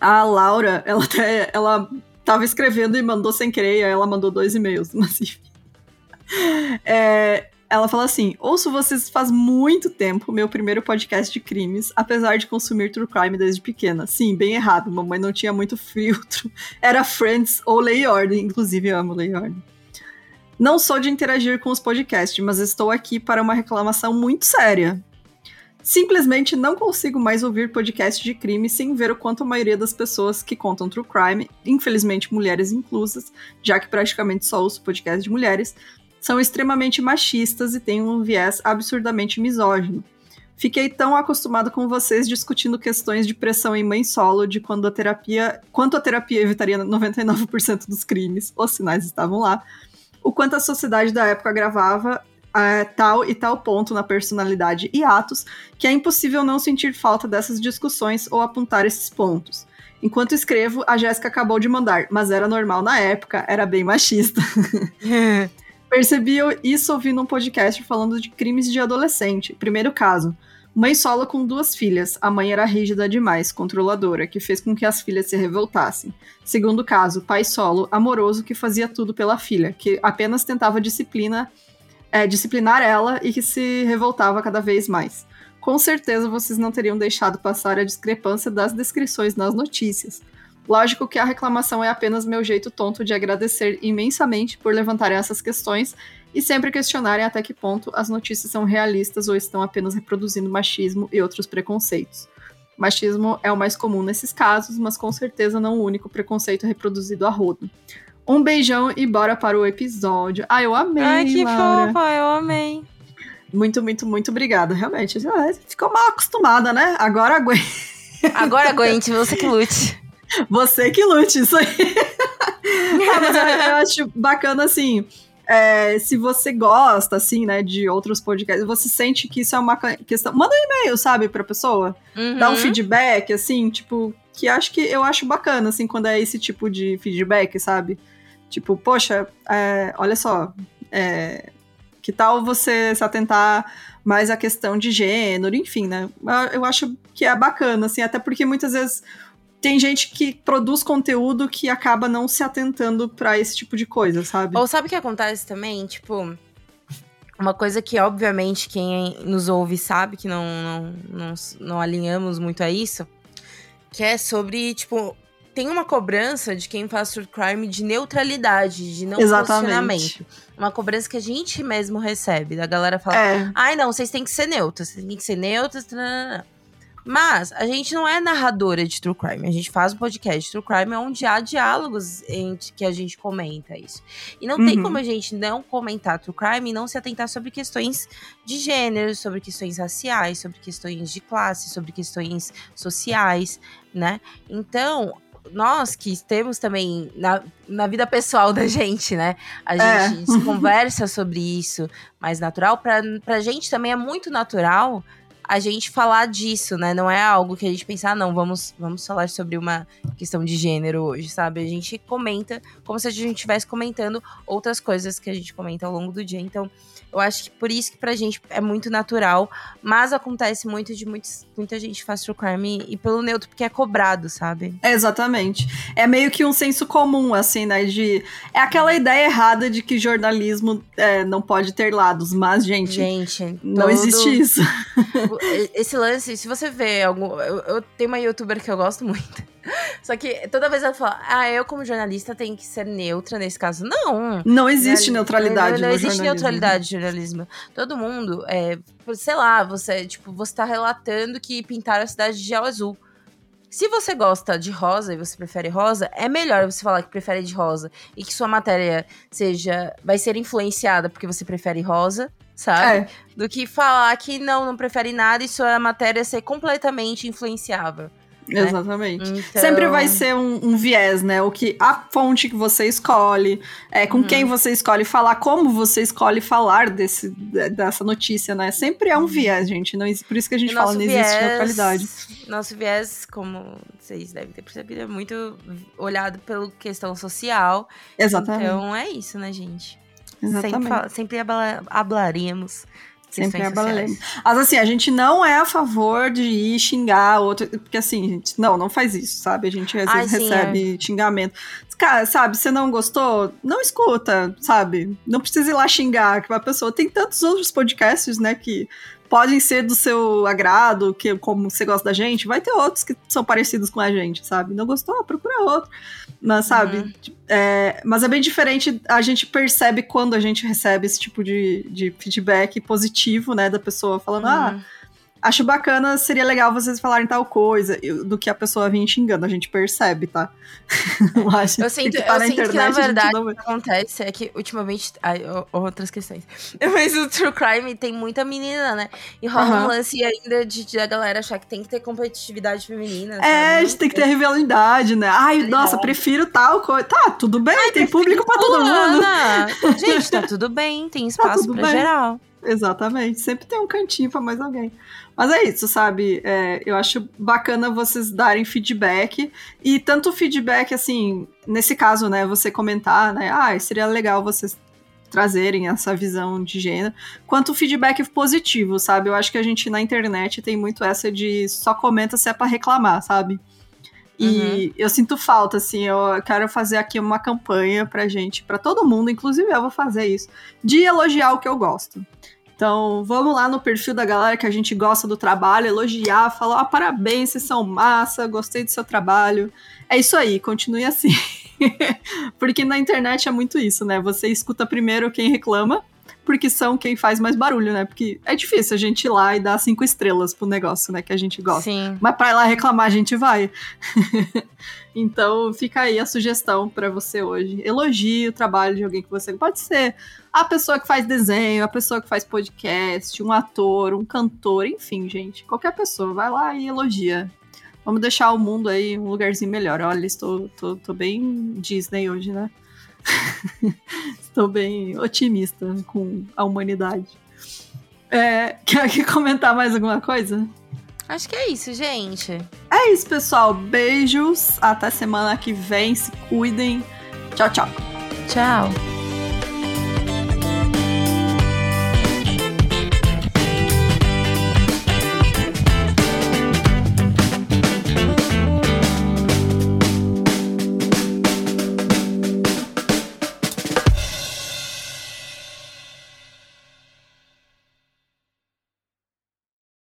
A Laura, ela, ela tava escrevendo e mandou sem querer, aí ela mandou dois e-mails, [laughs] mas enfim. É, ela fala assim: ouço vocês faz muito tempo, meu primeiro podcast de crimes, apesar de consumir true crime desde pequena. Sim, bem errado, mamãe não tinha muito filtro. [laughs] Era Friends ou Lei Ordem, inclusive amo Lei Ordem. Não sou de interagir com os podcasts, mas estou aqui para uma reclamação muito séria. Simplesmente não consigo mais ouvir podcast de crime sem ver o quanto a maioria das pessoas que contam true crime, infelizmente mulheres inclusas, já que praticamente só ouço podcast de mulheres, são extremamente machistas e têm um viés absurdamente misógino. Fiquei tão acostumado com vocês discutindo questões de pressão em mãe solo, de quando a terapia, quanto a terapia evitaria 99% dos crimes, os sinais estavam lá, o quanto a sociedade da época gravava é, tal e tal ponto na personalidade e atos que é impossível não sentir falta dessas discussões ou apontar esses pontos. Enquanto escrevo, a Jéssica acabou de mandar, mas era normal na época, era bem machista. [laughs] Percebi isso ouvindo um podcast falando de crimes de adolescente. Primeiro caso. Mãe solo com duas filhas. A mãe era rígida demais, controladora, que fez com que as filhas se revoltassem. Segundo caso, pai solo, amoroso, que fazia tudo pela filha, que apenas tentava disciplina, é, disciplinar ela e que se revoltava cada vez mais. Com certeza vocês não teriam deixado passar a discrepância das descrições nas notícias. Lógico que a reclamação é apenas meu jeito tonto de agradecer imensamente por levantarem essas questões e sempre questionarem até que ponto as notícias são realistas ou estão apenas reproduzindo machismo e outros preconceitos. Machismo é o mais comum nesses casos, mas com certeza não o único preconceito reproduzido a rodo. Um beijão e bora para o episódio. Ah, eu amei, Ai, que Laura. fofa, eu amei. Muito, muito, muito obrigada. Realmente, ficou mal acostumada, né? Agora aguenta. Agora aguente, você que lute. Você que lute, isso aí. [laughs] ah, mas eu, eu, acho bacana, assim, é, se você gosta, assim, né, de outros podcasts, você sente que isso é uma questão... Manda um e-mail, sabe, pra pessoa. Uhum. Dá um feedback, assim, tipo, que acho que eu acho bacana, assim, quando é esse tipo de feedback, sabe? Tipo, poxa, é, olha só, é, que tal você se atentar mais à questão de gênero, enfim, né? Eu acho que é bacana, assim, até porque muitas vezes tem gente que produz conteúdo que acaba não se atentando para esse tipo de coisa, sabe? Ou sabe o que acontece também? Tipo, uma coisa que, obviamente, quem nos ouve sabe que não, não, não, não alinhamos muito a isso, que é sobre, tipo, tem uma cobrança de quem faz true crime de neutralidade, de não Exatamente. Uma cobrança que a gente mesmo recebe, da galera falar, É, ai não, vocês têm que ser neutros, vocês têm que ser neutros, tananana." Mas a gente não é narradora de true crime, a gente faz um podcast de true crime onde há diálogos entre que a gente comenta isso. E não tem Uhum. como a gente não comentar true crime e não se atentar sobre questões de gênero, sobre questões raciais, sobre questões de classe, sobre questões sociais, né? Então, nós que temos também na, na vida pessoal da gente, né? A É. gente se conversa sobre isso mais natural. Pra, pra gente também é muito natural a gente falar disso, né? Não é algo que a gente pensar, ah, não, vamos, vamos falar sobre uma questão de gênero hoje, sabe? A gente comenta como se a gente estivesse comentando outras coisas que a gente comenta ao longo do dia. Então, eu acho que por isso que pra gente é muito natural, mas acontece muito de muitos, muita gente faz true crime e pelo neutro, porque é cobrado, sabe? é, exatamente. É meio que um senso comum, assim, né? De. É aquela ideia errada de que jornalismo é, não pode ter lados, mas, gente, Gente, não todo- existe isso. [laughs] Esse lance, se você vê algum. Eu, eu tenho uma youtuber que eu gosto muito. Só que toda vez ela fala, ah, eu como jornalista tenho que ser neutra nesse caso. Não! Não existe Né? neutralidade Não, não existe jornalismo. neutralidade de jornalismo. Todo mundo, é, sei lá, você, tipo, você tá relatando que pintaram a cidade de gel azul. Se você gosta de rosa e você prefere rosa, é melhor você falar que prefere de rosa e que sua matéria seja vai ser influenciada porque você prefere rosa, sabe? É, Do que falar que não, não prefere nada e sua matéria ser completamente influenciável. Exatamente. Então, Sempre vai ser um, um viés, né? O que a fonte que você escolhe, é, com Uhum. quem você escolhe falar, como você escolhe falar desse, de- dessa notícia, né? Sempre é um viés, gente. Não, por isso que a gente fala, não existe viés- neutralidade. Nosso viés, como vocês devem ter percebido, é muito olhado pela questão social. Exatamente. Então é isso, né, gente? Sempre, exatamente. sempre habla- hablaríamos. Sempre abalaremos. sociais. Mas assim, a gente não é a favor de ir xingar outro. Porque assim, gente, não, não faz isso, sabe? A gente às Ai, vezes sim, recebe xingamento. Cara, sabe, você não gostou? Não escuta, sabe? Não precisa ir lá xingar que uma pessoa. Tem tantos outros podcasts, né, que podem ser do seu agrado, que como você gosta da gente, vai ter outros que são parecidos com a gente, sabe? Não gostou? Procura outro. Mas, sabe? Uhum. É, mas é bem diferente, a gente percebe quando a gente recebe esse tipo de, de feedback positivo, né, da pessoa falando, ah, Uhum. Acho bacana, seria legal vocês falarem tal coisa, do que a pessoa vir xingando, a gente percebe, tá? [laughs] Eu sinto, que tá eu na sinto que, na internet, a gente verdade, não o que acontece é que, ultimamente, ai, outras questões. [laughs] Mas o True Crime tem muita menina, né? E rola Aham. um lance ainda de, de a galera achar que tem que ter competitividade feminina. É, sabe? a gente tem que ter rivalidade, né? Ai, Rivalidade. nossa, prefiro tal coisa. Tá, tudo bem, tem público pra todo mundo. [laughs] Gente, tá tudo bem, tem espaço tudo pra bem. geral. Exatamente. Sempre tem um cantinho para mais alguém. Mas é isso, sabe? É, eu acho bacana vocês darem feedback. E tanto feedback, assim, nesse caso, né? Você comentar, né? Ah, seria legal vocês trazerem essa visão de gênero, quanto feedback positivo, sabe? Eu acho que a gente na internet tem muito essa de só comenta se é para reclamar, sabe? E uhum. eu sinto falta, assim, eu quero fazer aqui uma campanha pra gente, pra todo mundo, inclusive eu vou fazer isso, de elogiar o que eu gosto. Então, vamos lá no perfil da galera que a gente gosta do trabalho, elogiar, falar, ah, parabéns, vocês são massa, gostei do seu trabalho. É isso aí, continue assim. [laughs] porque na internet é muito isso, né? Você escuta primeiro quem reclama, porque são quem faz mais barulho, né? Porque é difícil a gente ir lá e dar cinco estrelas pro negócio, né? Que a gente gosta. Sim. Mas pra ir lá reclamar, a gente vai. [laughs] então, fica aí a sugestão para você hoje. Elogie o trabalho de alguém que você. Pode ser a pessoa que faz desenho, a pessoa que faz podcast, um ator, um cantor, enfim, gente. Qualquer pessoa, vai lá e elogia. Vamos deixar o mundo aí um lugarzinho melhor. Olha, estou tô, tô bem Disney hoje, né? [laughs] estou bem otimista com a humanidade. É, quer, quer comentar mais alguma coisa? Acho que é isso, gente. É isso, pessoal. Beijos. Até semana que vem. Se cuidem. Tchau, tchau. Tchau.